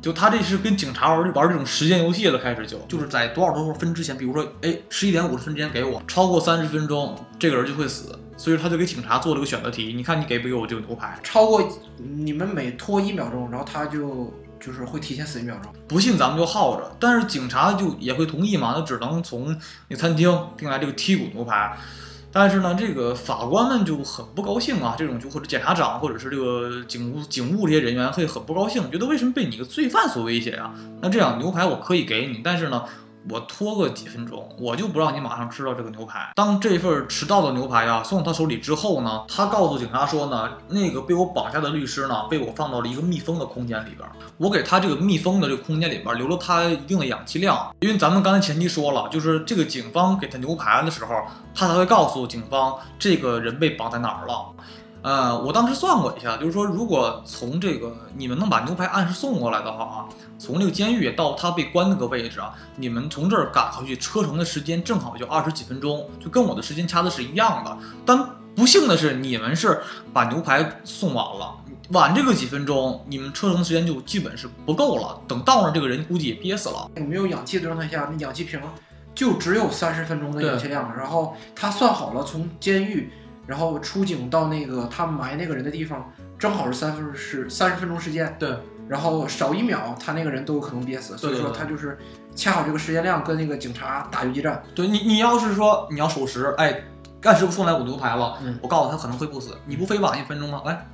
就他这是跟警察玩玩这种时间游戏了，开始就就是在多少多少分之前，比如说哎十一点五十分之前给我，超过三十分钟这个人就会死，所以他就给警察做了个选择题，你看你给不给我这个牛排？超过你们每拖一秒钟，然后他就。就是会提前死一秒钟，不信咱们就耗着。但是警察就也会同意嘛，那只能从那餐厅订来这个剔骨牛排。但是呢，这个法官们就很不高兴啊，这种就或者检察长或者是这个警务警务这些人员会很不高兴，觉得为什么被你个罪犯所威胁啊？那这样牛排我可以给你，但是呢。我拖个几分钟，我就不让你马上吃到这个牛排。当这份迟到的牛排啊送到他手里之后呢，他告诉警察说呢，那个被我绑架的律师呢，被我放到了一个密封的空间里边。我给他这个密封的这个空间里边留了他一定的氧气量，因为咱们刚才前期说了，就是这个警方给他牛排的时候，他才会告诉警方这个人被绑在哪儿了。呃，我当时算过一下，就是说，如果从这个你们能把牛排按时送过来的话啊，从这个监狱到他被关那个位置啊，你们从这儿赶回去车程的时间正好就二十几分钟，就跟我的时间掐的是一样的。但不幸的是，你们是把牛排送晚了，晚这个几分钟，你们车程时间就基本是不够了。等到那这个人估计也憋死了。没有氧气的状态下，那氧气瓶就只有三十分钟的氧气量，然后他算好了从监狱。然后出警到那个他埋那个人的地方，正好是三分是三十分钟时间。对，然后少一秒，他那个人都有可能憋死。所以说他就是恰好这个时间量跟那个警察打游击战。对你，你要是说你要守时，哎，干师傅送来我牛排了，我告诉他可能会不死。你不非晚一分钟吗？哎，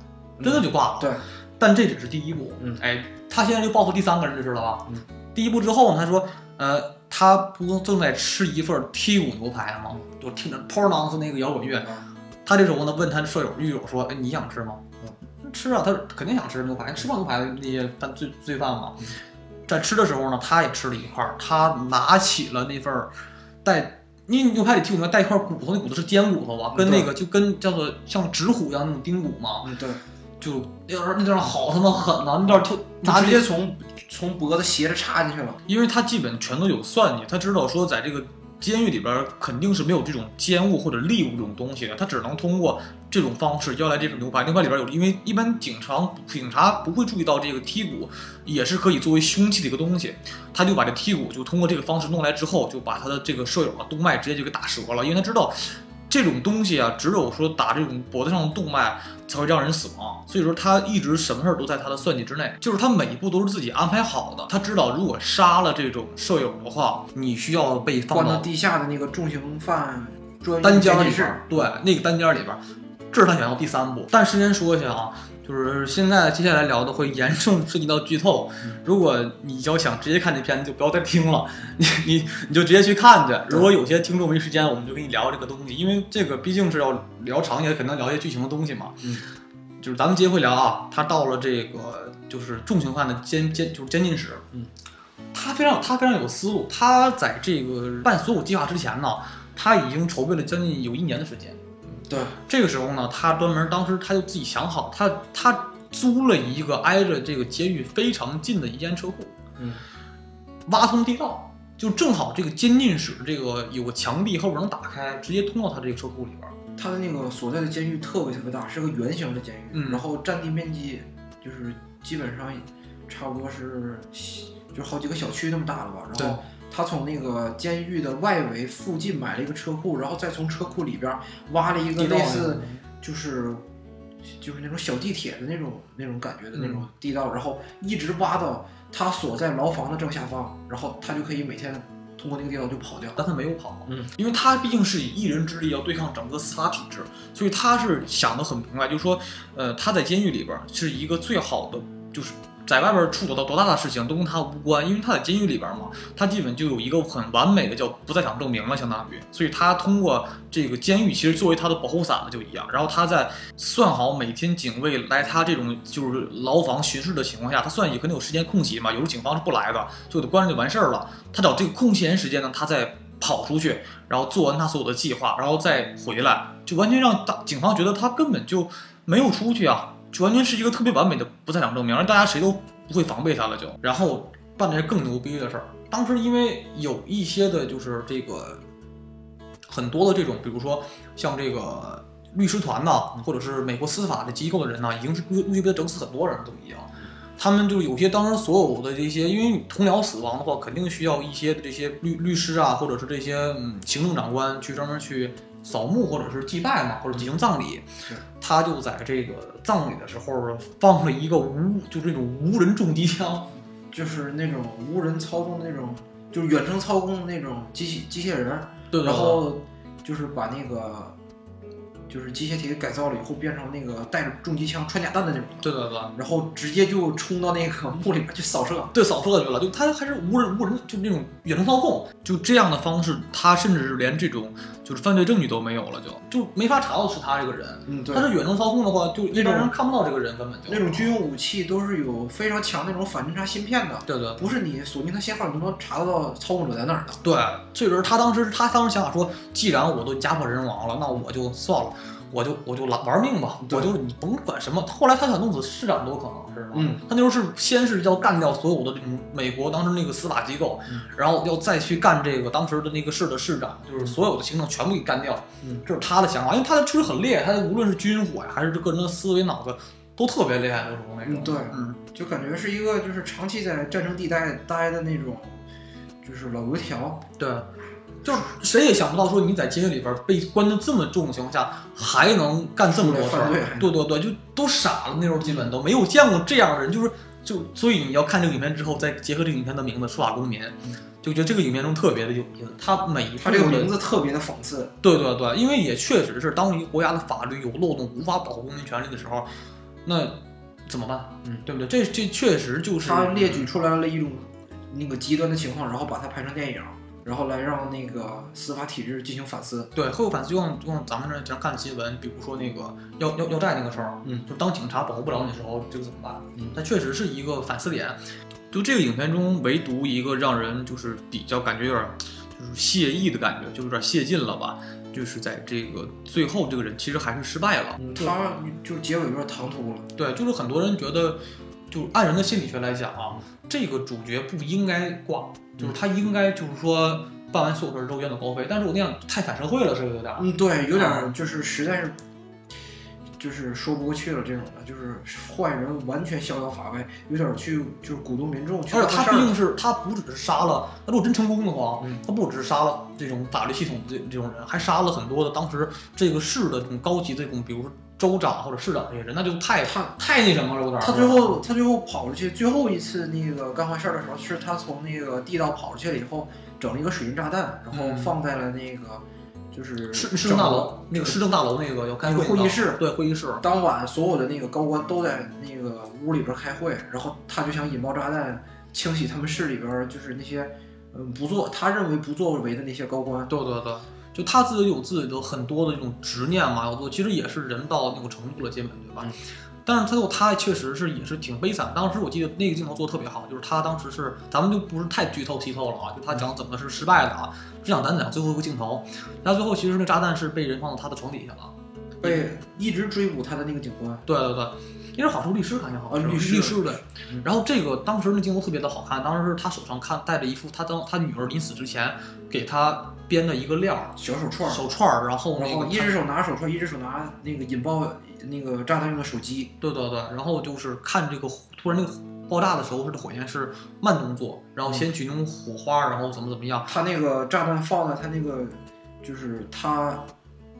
真的就挂了。对，但这只是第一步。嗯，哎，他现在就报复第三个人，就知道吧？嗯，第一步之后呢，他说，呃，他不正在吃一份剔骨牛排吗？就听着 p o r n o n 那个摇滚乐。他这时候呢，问他的舍友狱友说：“哎，你想吃吗？”吃啊，他肯定想吃牛排，吃不上牛排的那些犯罪罪犯嘛。在吃的时候呢，他也吃了一块儿，他拿起了那份儿带，因为牛排里剔骨里面带一块骨头，那骨头是尖骨头吧，跟那个就跟叫做像纸虎一样那种钉骨嘛，嗯，对，就那段那段好他妈狠呐、那段就就拿直接从从脖子斜着插进去了。因为他基本全都有算计，他知道说在这个监狱里边肯定是没有这种尖物或者利物这种东西的，他只能通过这种方式要来这份牛排。牛排里边有，因为一般警察警察不会注意到这个剔骨也是可以作为凶器的一个东西，他就把这剔骨就通过这个方式弄来之后，就把他的这个舍友啊动脉直接就给打折了，因为他知道。这种东西啊，只有说打这种脖子上的动脉才会让人死亡，所以说他一直什么事儿都在他的算计之内，就是他每一步都是自己安排好的。他知道如果杀了这种舍友的话，你需要被放到关到地下的那个重刑犯专单间里边儿，对，那个单间儿里边儿，这是他想要第三步。但事先说一下啊，就是现在接下来聊的会严重涉及到剧透，如果你要想直接看这片子，就不要再听了，你你你就直接去看去。如果有些听众没时间，我们就跟你聊这个东西，因为这个毕竟是要聊长也可能聊一些剧情的东西嘛。嗯，就是咱们接回聊啊，他到了这个就是重刑犯的监监就是监禁室，嗯，他非常他非常有思路，他在这个办所有计划之前呢，他已经筹备了将近有一年的时间。对，这个时候呢，他专门当时他就自己想好，他他租了一个挨着这个监狱非常近的一间车库，嗯，挖通地道，就正好这个监禁室这个有个墙壁后边能打开，直接通到他这个车库里边。他的那个所在的监狱特别特别大，是个圆形的监狱，嗯然后占地面积就是基本上差不多是就好几个小区那么大了吧。然后他从那个监狱的外围附近买了一个车库，然后再从车库里边挖了一个地道类似就是就是那种小地铁的那种那种感觉的那种地道，然后一直挖到他所在牢房的正下方，然后他就可以每天通过那个地道就跑掉。但他没有跑，嗯，因为他毕竟是以一人之力要对抗整个司法体制，所以他是想得很明白，就是说，呃，他在监狱里边是一个最好的，就是在外边触到多大的事情都跟他无关，因为他在监狱里边嘛，他基本就有一个很完美的叫不在场证明了，相当于，所以他通过这个监狱其实作为他的保护伞了就一样，然后他在算好每天警卫来他这种就是牢房巡视的情况下，他算也可能有时间空隙嘛，有时候警方是不来的，就给他关着就完事儿了，他找这个空闲时间呢，他再跑出去，然后做完他所有的计划，然后再回来，就完全让大警方觉得他根本就没有出去啊，就完全是一个特别完美的不在场证明，让大家谁都不会防备他了就。然后办的是更牛逼的事儿，当时因为有一些的就是这个很多的这种，比如说像这个律师团呐，或者是美国司法的机构的人呐，已经是陆陆续被整死很多人了都已经。他们就有些当时所有的这些，因为同僚死亡的话，肯定需要一些这些律律师啊，或者是这些嗯行政长官去专门去扫墓或者是祭拜嘛，或者举行葬礼。他就在这个葬礼的时候放了一个无，就这种无人重机枪，就是那种无人操纵的那种，就是远程操控的那种机器机械人，对然后就是把那个就是机械体给改造了以后，变成那个带着重机枪、穿甲弹的那种，对对对。然后直接就冲到那个墓里面去扫射。对扫射去了，就他还是无人无人，就那种远程操控，就这样的方式，他甚至是连这种就是犯罪证据都没有了就，就没法查到是他这个人。嗯，对他，是远程操控的话，就一般人看不到这个人，根本就那种军用武器都是有非常强那种反侦察芯片的，对对不是你锁定他信号你都能查得到操控者在哪儿的。对，所以说他当时他当时想法说，既然我都家破人亡了，那我就算了，我就我就玩玩命吧，我就你甭管什么。后来他想弄死市长都有可能，是吗？嗯，他那时候是先是要干掉所有的这种美国当时那个司法机构，嗯然后要再去干这个当时的那个市的市长，就是所有的行政全部给干掉。嗯，这是他的想法，因为他的确实很厉害，他无论是军火呀，还是这个人的思维脑子都特别厉害，那种那种。嗯对嗯，就感觉是一个就是长期在战争地带待的那种，就是老油条。对，就是谁也想不到说你在监狱里边被关的这么重的情况下，还能干这么多事儿。对对对，就都傻了，那时候基本都没有见过这样的人，就是就所以你要看这个影片之后，再结合这个影片的名字《书法公民》，就觉得这个影片中特别的有意思。它每一它这个名字特别的讽刺。对对对，因为也确实是，当一个国家的法律有漏洞，无法保护公民权利的时候，那怎么办？嗯，对不对？这这确实就是他列举出来了一种那个极端的情况，然后把它拍成电影，然后来让那个司法体制进行反思。对，会有反思，就像就像咱们这经常看的新闻，比如说那个要要要债那个事儿，嗯，就当警察保护不了你的时候，这个怎么办？嗯它确实是一个反思点。就这个影片中，唯独一个让人就是比较感觉有点就是泄意的感觉，就有点泄劲了吧。就是在这个最后，这个人其实还是失败了。嗯，他就结尾有点唐突了。对，就是很多人觉得，就按人的心理学来讲啊，这个主角不应该挂，就是他应该就是说办完所有事儿之后远走高飞。但是我那样太反社会了，是不是有点儿？嗯，对，有点儿就是实在是，就是说不过去了这种的，就是坏人完全逍遥法外，有点儿去就是鼓动民众去而且他。毕竟是他不只是杀了，他如果真成功的话，嗯他不只是杀了这种法律系统这这种人，还杀了很多的当时这个市的这种高级的这种，比如说州长或者市长这些人，那就太他太那什么了，有点儿。他最后他最后跑出去，最后一次那个干坏事儿的时候，是他从那个地道跑出去了以后，整了一个水银炸弹，然后嗯放在了那个就是市市政大楼那个市政大楼那个要开个会会议室对会议室，当晚所有的那个高官都在那个屋里边开会，然后他就想引爆炸弹，清洗他们市里边就是那些嗯不作他认为不作为的那些高官。对对对，就他自己有自己的很多的这种执念嘛，要做，其实也是人到那个程度了，基本对吧？嗯但是他又他确实是也是挺悲惨。当时我记得那个镜头做的特别好，就是他当时是咱们就不是太剧透剧透了啊，就他讲怎么是失败的啊，只讲单讲最后一个镜头。他最后其实那炸弹是被人放到他的床底下了。被一直追捕他的那个警官，对对对，因为好像是律师，感觉好像律师律师对嗯。然后这个当时那镜头特别的好看，当时是他手上看戴着一副他当他女儿临死之前给他编的一个链儿，小手串儿，手串儿，然后然那个后一只手拿手串，一只手拿那个引爆那个炸弹用的手机。对对对，然后就是看这个突然那个爆炸的时候，是火焰是慢动作，然后先举那种火花，然后怎么怎么样。他那个炸弹放在他那个就是他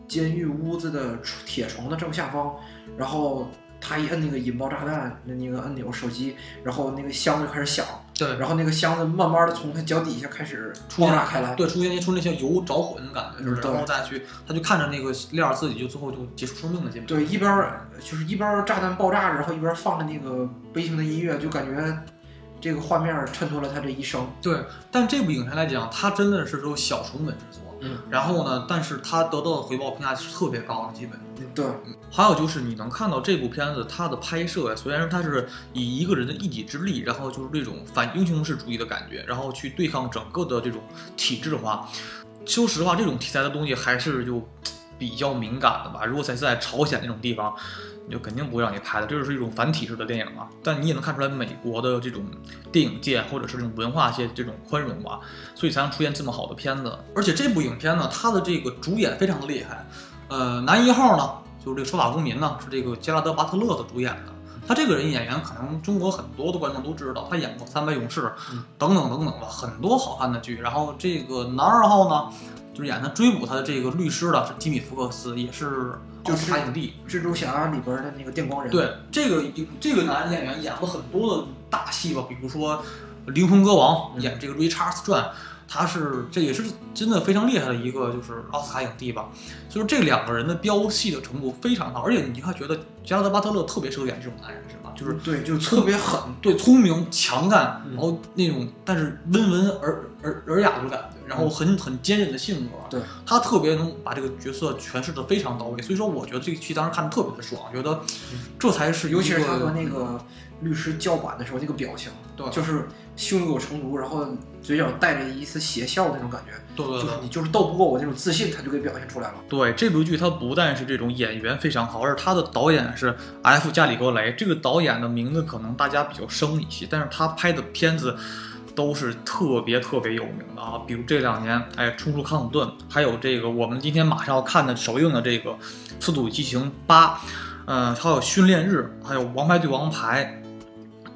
监狱屋子的铁床的正下方，然后他一摁那个引爆炸弹的那个按钮手机，然后那个箱子就开始响，对，然后那个箱子慢慢的从他脚底下开始爆炸开来。对，出现一出那些油着火那种感觉，是不是？然后再去，他就看着那个链儿自己就最后就结束生命了，基本。对，一边儿就是一边儿炸弹爆炸，然后一边儿放着那个悲情的音乐，就感觉这个画面衬托了他这一生。对，但这部影片来讲，它真的是说小成本制作，嗯，然后呢，但是他得到的回报评价是特别高的，基本。对，还有就是你能看到这部片子它的拍摄呀，虽然它是以一个人的一己之力，然后就是这种反英雄式主义的感觉，然后去对抗整个的这种体制化。说实话，这种题材的东西还是就比较敏感的吧。如果在在朝鲜那种地方，你就肯定不会让你拍的，这就是一种反体制的电影啊。但你也能看出来美国的这种电影界或者是这种文化界这种宽容吧，所以才能出现这么好的片子。而且这部影片呢，它的这个主演非常的厉害，呃，男一号呢就是这个守法公民呢是这个杰拉德·巴特勒的主演的。他这个人演员可能中国很多的观众都知道，他演过《三百勇士》嗯等等等等吧，很多好看的剧。然后这个男二号呢，就是演他追捕他的这个律师的是吉米·福克斯，也是奥斯卡影帝。蜘蛛侠里边的那个电光人。对，这个这个男演员演过很多的大戏吧，比如说《灵魂歌王》嗯演这个瑞查尔斯传，他是这也是真的非常厉害的一个就是奥斯卡影帝吧。所以说这两个人的飙戏的程度非常高，而且你还觉得加拉德·巴特勒特别适合演这种男人是吧？就是对，就特别狠。对聪明强干，嗯然后那种但是温文尔尔尔雅的感觉，然后很很坚韧的性格。对，他特别能把这个角色诠释的非常到位，所以说我觉得这个剧当时看的特别的爽，觉得这才是尤其是他和那个律师叫板的时候那个表情，对就是胸有成竹，然后嘴角带着一丝邪笑那种感觉，对对对就是你就是斗不过我那种自信，他就给表现出来了。对，这部剧它不但是这种演员非常好，而且它的导演是 F. 加里格雷。这个导演的名字可能大家比较生一些，但是他拍的片子都是特别特别有名的啊，比如这两年，哎，《冲出康普顿》，还有这个我们今天马上要看的首映的这个《速度与激情八》，嗯、还有《训练日》，还有《王牌对王牌》。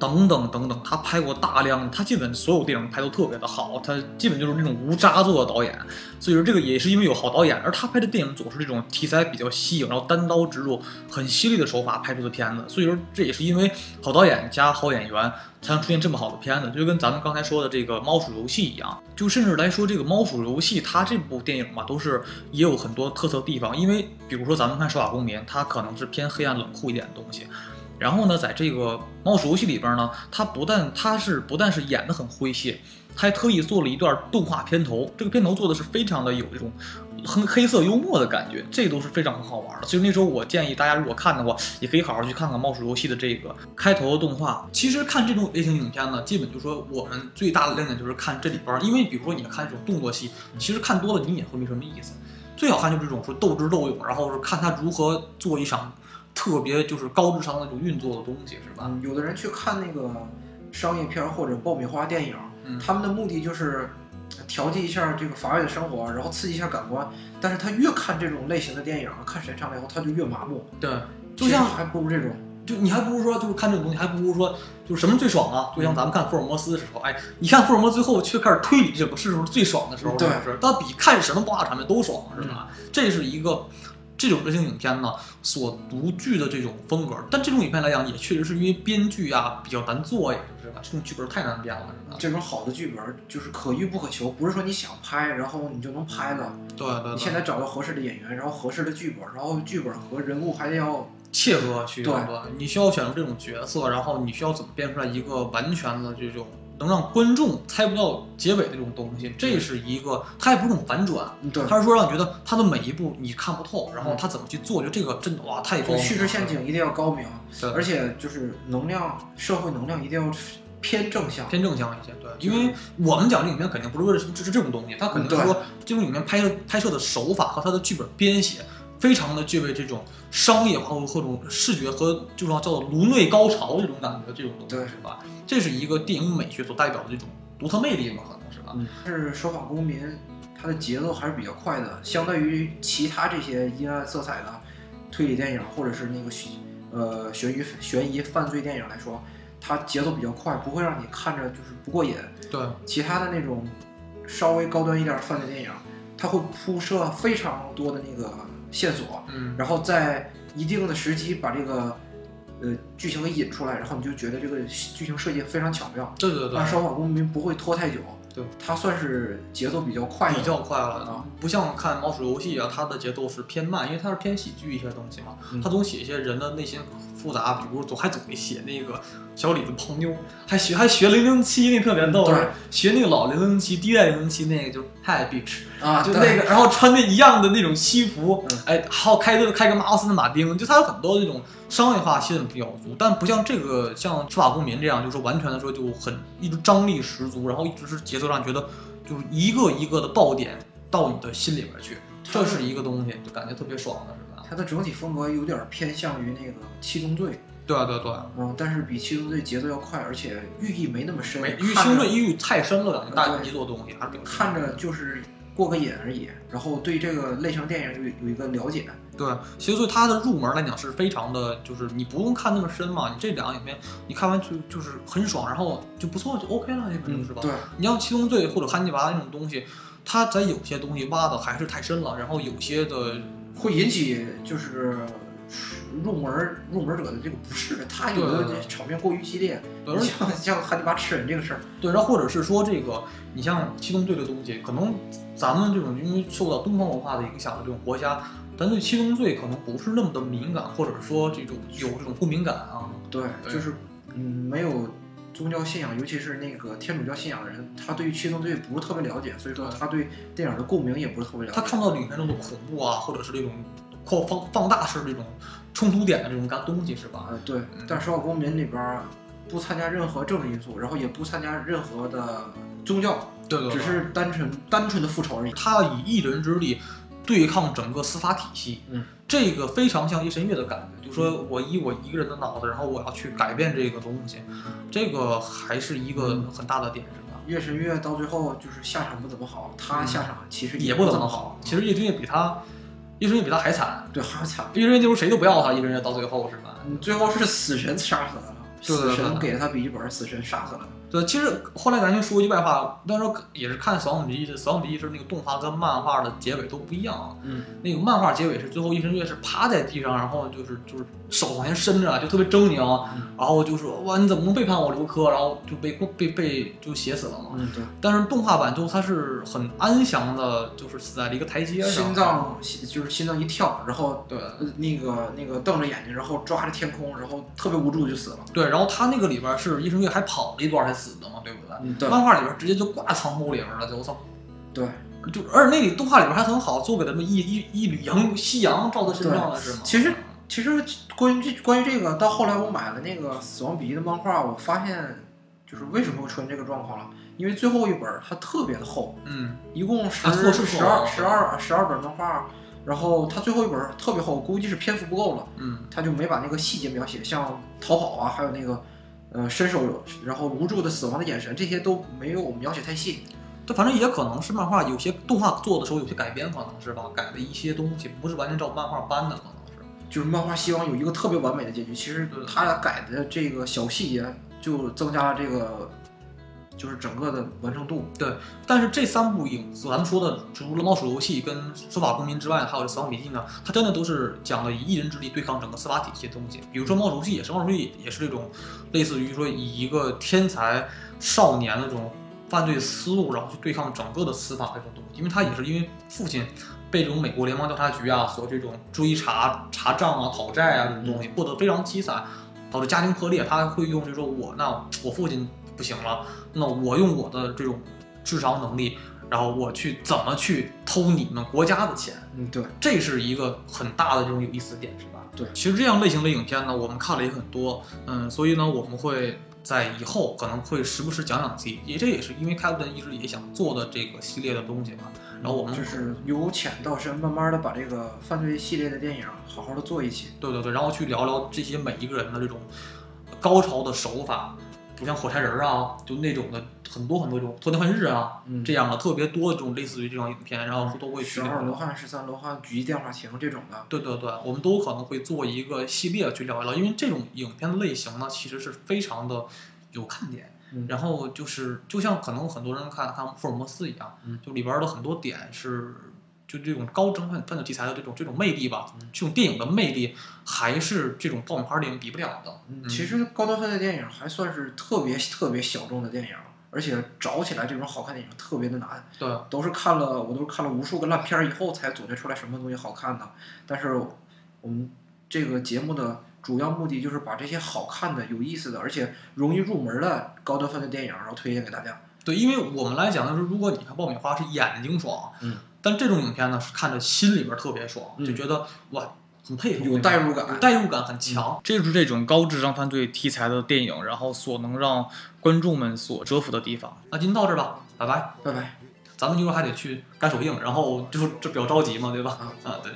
等等等等，他拍过大量，他基本所有电影拍都特别的好，他基本就是那种无渣作的导演，所以说这个也是因为有好导演，而他拍的电影总是这种题材比较新颖，然后单刀直入、很犀利的手法拍出的片子，所以说这也是因为好导演加好演员才能出现这么好的片子，就跟咱们刚才说的这个《猫鼠游戏》一样，就甚至来说这个《猫鼠游戏》它这部电影嘛，都是也有很多特色地方，因为比如说咱们看《守法公民》，它可能是偏黑暗冷酷一点的东西。然后呢，在这个猫鼠游戏里边呢，它不但它是不但是演的很诙谐，他还特意做了一段动画片头。这个片头做的是非常的有这种很黑色幽默的感觉，这都是非常很好玩的。所以那时候我建议大家如果看的话，也可以好好去看看猫鼠游戏的这个开头的动画。其实看这种类型影片呢，基本就说我们最大的亮点就是看这里边，因为比如说你看这种动作戏，其实看多了你也会没什么意思。最好看就是这种说斗智斗勇，然后是看他如何做一场特别就是高智商的这种运作的东西，是吧？嗯，有的人去看那个商业片儿或者爆米花电影，嗯他们的目的就是调剂一下这个乏味的生活，然后刺激一下感官。但是他越看这种类型的电影，看时间长了以后，他就越麻木。对，就像还不如这种，就你还不如说就是看这种东西，还不如说就是什么最爽啊？就像咱们看福尔摩斯的时候，哎，你看福尔摩斯最后却开始推理这个是不是最爽的时候？对是不是？它比看什么爆炸场面都爽，是吧？这是一个这种类型影片呢所独具的这种风格。但这种影片来讲，也确实是因为编剧啊比较难做呀，是吧？这种剧本太难编了，是吧？这种好的剧本就是可遇不可求，不是说你想拍，然后你就能拍的。对对对，你现在找到合适的演员，然后合适的剧本，然后剧本和人物还要切合需要对对，你需要选出这种角色，然后你需要怎么编出来一个完全的这种能让观众猜不到结尾的这种东西，这是一个，它也不是那种反转，它是说让你觉得它的每一步你看不透，然后他怎么去做，就这个真的哇太高明了，这个叙事陷阱一定要高明，对，而且就是能量，社会能量一定要偏正向。偏正向一些，对，因为我们讲这影片肯定不是为了支持这种东西，它肯定是说这种影片拍摄拍摄的手法和它的剧本编写。非常的具备这种商业化或这种视觉和就是叫做颅内高潮这种感觉，这种东西对是吧？这是一个电影美学所代表的这种独特魅力嘛，可能是吧？嗯，是守法公民，它的节奏还是比较快的，相对于其他这些阴暗色彩的推理电影或者是那个悬呃悬疑悬疑犯罪电影来说，它节奏比较快，不会让你看着就是不过瘾。对，其他的那种稍微高端一点的犯罪电影，它会铺设非常多的那个线索，嗯，然后在一定的时机把这个呃剧情给引出来，然后你就觉得这个剧情设计非常巧妙。对对对。让，守法公民不会拖太久，对，它算是节奏比较快，比较快了啊，不像看猫鼠游戏啊，它的节奏是偏慢，因为它是偏喜剧一些东西嘛，嗯。它总写一些人的内心复杂，比如总还总得写那个小李子泡妞，还学还学零零七，那特别逗，对。学那个老零零七，第一代零零七那个就是 Hi Bitch，啊，就那个，然后穿的一样的那种西服，嗯。哎，还有开个开个马奥斯的马丁，就它有很多那种商业化吸引比较足，但不像这个像《执法公民》这样，就是完全的说就很一直张力十足，然后一直是节奏让你觉得就是一个一个的爆点到你的心里边去，这是一个东西，就感觉特别爽的是吧？它的整体风格有点偏向于那个《七宗罪》，对啊对对，嗯，但是比《七宗罪》节奏要快，而且寓意没那么深，没因为看着星瑞抑郁太深了，大对年纪做东西还是挺看着就是过个瘾而已，然后对这个类型电影有有一个了解，对，其实所以它的入门来讲是非常的，就是你不用看那么深嘛，你这两个影片你看完就就是很爽，然后就不错就 OK 了，基本就是吧？对，你像《七宗罪》或者《汉尼拔》那种东西，它在有些东西挖的还是太深了，然后有些的会引起就是入门入门者的这个不适，他有的场面过于激烈，对而且像像汉尼拔吃人这个事儿，对，然后或者是说这个，你像《七宗罪》的东西，可能咱们这种因为受到东方文化的影响的这种国家，咱对《七宗罪》可能不是那么的敏感，或者说这种有这种不敏感啊。对，对就是嗯没有。宗教信仰，尤其是那个天主教信仰的人，他对于七宗罪不是特别了解，所以说他对电影的共鸣也不是特别了解。他看到里面那种恐怖啊，或者是那种扩放放大式这种冲突点的这种干东西，是吧？呃，对，但是《守法公民》里边儿不参加任何政治因素，然后也不参加任何的宗教，对对对，只是单纯单纯的复仇而已。他以一人之力对抗整个司法体系，嗯，这个非常像夜神月的感觉，就说我以我一个人的脑子，然后我要去改变这个东西，这个还是一个嗯很大的点，是吧？月神月到最后就是下场不怎么好，他下场其实也不不怎么好，其实叶神月比他，夜神月比他还惨，对还惨。夜神月就是谁都不要他，夜神月到最后是吧？嗯最后是死神杀死他了，死神给了他笔记本，死神杀死了他。对，其实后来咱就说一句外话，那时候也是看《死亡笔记》的，《死亡笔记》是那个动画跟漫画的结尾都不一样。嗯，那个漫画结尾是最后一生月是趴在地上，然后就是就是手往前伸着，就特别狰狞，然后就说哇你怎么能背叛我刘珂，然后就被被被就写死了嘛。嗯，对。但是动画版就他是很安详的，就是死在了一个台阶上，心脏就是心脏一跳，然后对那个那个瞪着眼睛，然后抓着天空，然后特别无助就死了。对，然后他那个里边是一生月还跑了一段才死的嘛，对不对？嗯，对。漫画里边直接就挂仓库里边了，就我操。对，就而且那里动画里边还很好，做给他们一一一缕阳夕阳照在身上了，是吗？其实其实关于这关于这个，到后来我买了那个《死亡笔记》的漫画，我发现就是为什么会出现这个状况了，因为最后一本它特别的厚，嗯，一共十十二十二十二本漫画，然后它最后一本特别厚，估计是篇幅不够了，嗯，他就没把那个细节描写，像逃跑啊，还有那个呃伸手然后无助的死亡的眼神，这些都没有描写太细。这反正也可能是漫画有些动画做的时候有些改编，可能是吧，改了一些东西，不是完全照漫画搬的，可能是。就是漫画希望有一个特别完美的结局，其实他俩改的这个小细节就增加了这个，就是整个的完成度。对，但是这三部影，咱们说的除了《猫鼠游戏》跟《守法公民》之外，还有《死亡笔记》呢，它真的都是讲了以一人之力对抗整个司法体系的东西。比如说《猫鼠游戏》也是，《猫鼠游戏》也是这种类似于说以一个天才少年的这种。犯罪思路，然后去对抗整个的司法这种东西，因为他也是因为父亲被这种美国联邦调查局啊所这种追查查账啊、讨债啊这种东西过得非常凄惨，导致家庭破裂。他会用就说我那我父亲不行了，那我用我的这种智商能力，然后我去怎么去偷你们国家的钱？嗯，对，这是一个很大的这种有意思的点，是吧？对，其实这样类型的影片呢，我们看了也很多，嗯，所以呢，我们会。在以后可能会时不时讲讲自己，也这也是因为凯文一直也想做的这个系列的东西嘛。然后我们就是由浅到深，慢慢的把这个犯罪系列的电影好好的做一起。对对对，然后去聊聊这些每一个人的这种高潮的手法。不像火柴人啊，就那种的很多很多种脱天换日啊，这样的特别多的这种类似于这种影片，然后都会去。十二罗汉、十三罗汉、举一电话亭这种的。对对对，我们都可能会做一个系列去聊一聊，因为这种影片的类型呢，其实是非常的有看点。然后就是就像可能很多人看看福尔摩斯一样，就里边的很多点是。就这种高侦犯犯罪题材的这种这种魅力吧，这种电影的魅力还是这种爆米花电影比不了的。嗯，其实高端犯罪电影还算是特别特别小众的电影，而且找起来这种好看电影特别的难。对，都是看了我都是看了无数个烂片儿以后才总结出来什么东西好看的。但是我们这个节目的主要目的就是把这些好看的、有意思的，而且容易入门的高端犯罪电影，然后推荐给大家。对，因为我们来讲的是，如果你看爆米花是眼睛爽，嗯。但这种影片呢，是看着心里边特别爽，就觉得哇，很佩服，有代入感，代入感很强。这就是这种高智商犯罪题材的电影，然后所能让观众们所折服的地方。那今天到这吧，拜拜，拜拜。咱们一会儿还得去干首映，然后就这比较着急嘛，对吧？啊，对，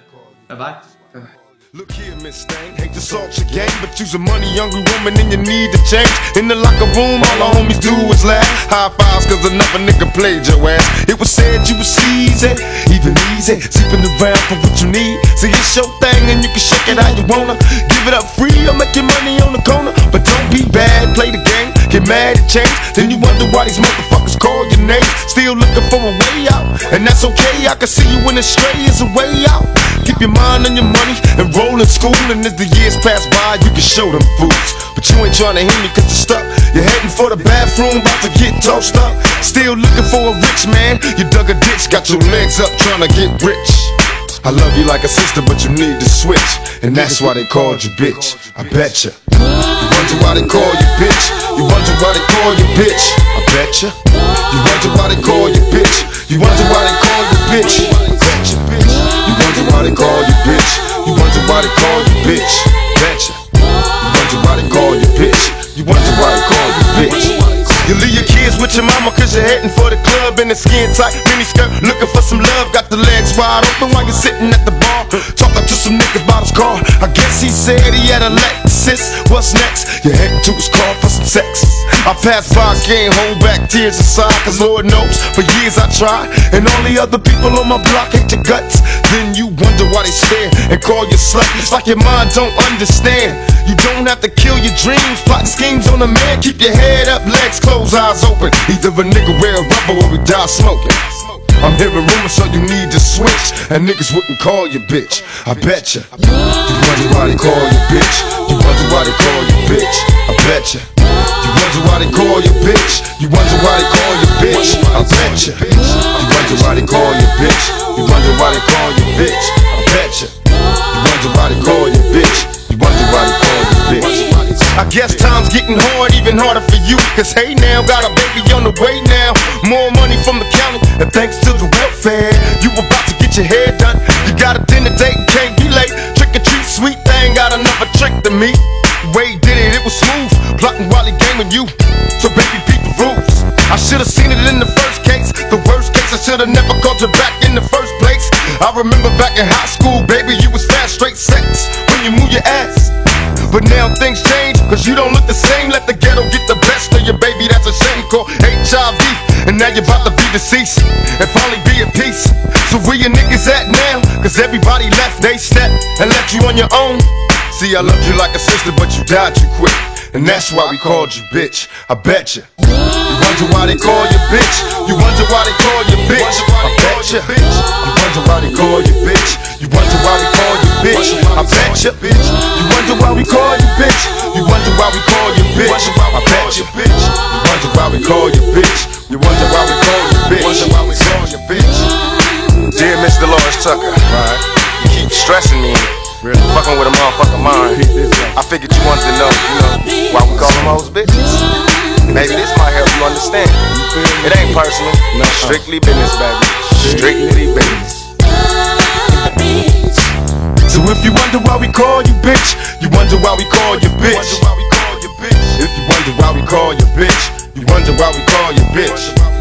拜拜，拜拜。Look here, Miss Thing, hate to salt your game, but you's a money hungry woman and you need to change. In the locker room, all the homies do is laugh. High fives, cause another nigga played your ass. It was said you was easy, even easy. Sleeping around for what you need. See, it's your thing and you can shake it how you wanna. Give it up free or make your money on the corner. But don't be bad, play the game, get mad at change. Then you wonder why these motherfuckers call your name. Still looking for a way out, and that's okay. I can see you when the stray is a way out. Keep your mind on your money and roll in school, and as the years pass by, you can show them fools. But you ain't trying to hear me cause you're stuck. You're heading for the bathroom, about to get tossed up. Still looking for a rich man. You dug a ditch, got your legs up trying to get rich. I love you like a sister, but you need to switch. And that's why they called you bitch. I betcha. You wonder why they call you bitch. You wonder why they call you bitch. I betcha. You wonder why they call you bitch. You wonder why they call you bitch. I betcha. You wonder why they call you bitch. You wonder why they call you bitch. Betcha. You wonder why they call you bitch. You wonder why they call you bitch. You leave your kids with your mama cause you're heading for the club in a skin tight mini skirt. Looking for some love, got the legs wide open while you're sitting at the bar. Talking to some niggas about his car. I guess he said he had a Lexus. What's next? You're heading to his car for some sex. I passed by, can't hold back tears aside, cause Lord knows for years I tried. And all the other people on my block hate your guts. Then you wonder why they stare and call you slut. It's like your mind don't understand. You don't have to kill your dreams, plot schemes on a man. Keep your head up, legs closed, eyes open. Either a nigga wear a rubber or we die smoking. I'm hearing rumors, so you need to switch. And niggas wouldn't call you bitch. I bet. You wonder why they call you bitch. You wonder why they call you bitch. I bet ya. You wonder why they call you bitch. You wonder why they call you bitch. I bet ya. You wonder why they call you bitch. You wonder why they call you bitch. I bet ya. You wonder why they call you bitch. You wonder why they call you bitch. I guess time's getting hard, even harder for you. Cause hey now, got a baby on the way now. More money from the county, and thanks to the welfare. You about to get your hair done. You got a dinner date, can't be late. Trick or treat, sweet thing, got another trick to me. Way did it, it was smooth. Plotting while he gaming you. So baby, beat the rules. I should've seen it in the first case. The worst case, I should've never called you back in the first place. I remember back in high school, baby, you was fast, straight sex. When you move your ass. But now things change, cause you don't look the same. Let the ghetto get the best of your baby, that's a shame called HIV. And now you're about to be deceased and finally be at peace. So where your niggas at now? Cause everybody left, they stepped and left you on your own. See, I loved you like a sister, but you died too quick. And that's why we called you bitch. I bet you. You wonder why they call you bitch. You wonder why they call you bitch. I bet you. You wonder why they call you bitch. You wonder why we call you bitch. I bet you. You wonder why we call you bitch. You wonder why we call you bitch. I bet you. You wonder why we call you bitch. You wonder why we call you bitch. Wonder why we call you bitch. Dear Miss Dolores Tucker, right? You keep stressing me. Really? Fucking with a motherfucking mind. I figured you wanted to know, you know, why we call them hoes bitches. Maybe this might help you understand. It ain't personal. No, Strictly business, baby. Strictly business. So if you wonder why we call you bitch, you wonder why we call you bitch. If you wonder why we call you bitch, you wonder why we call you bitch.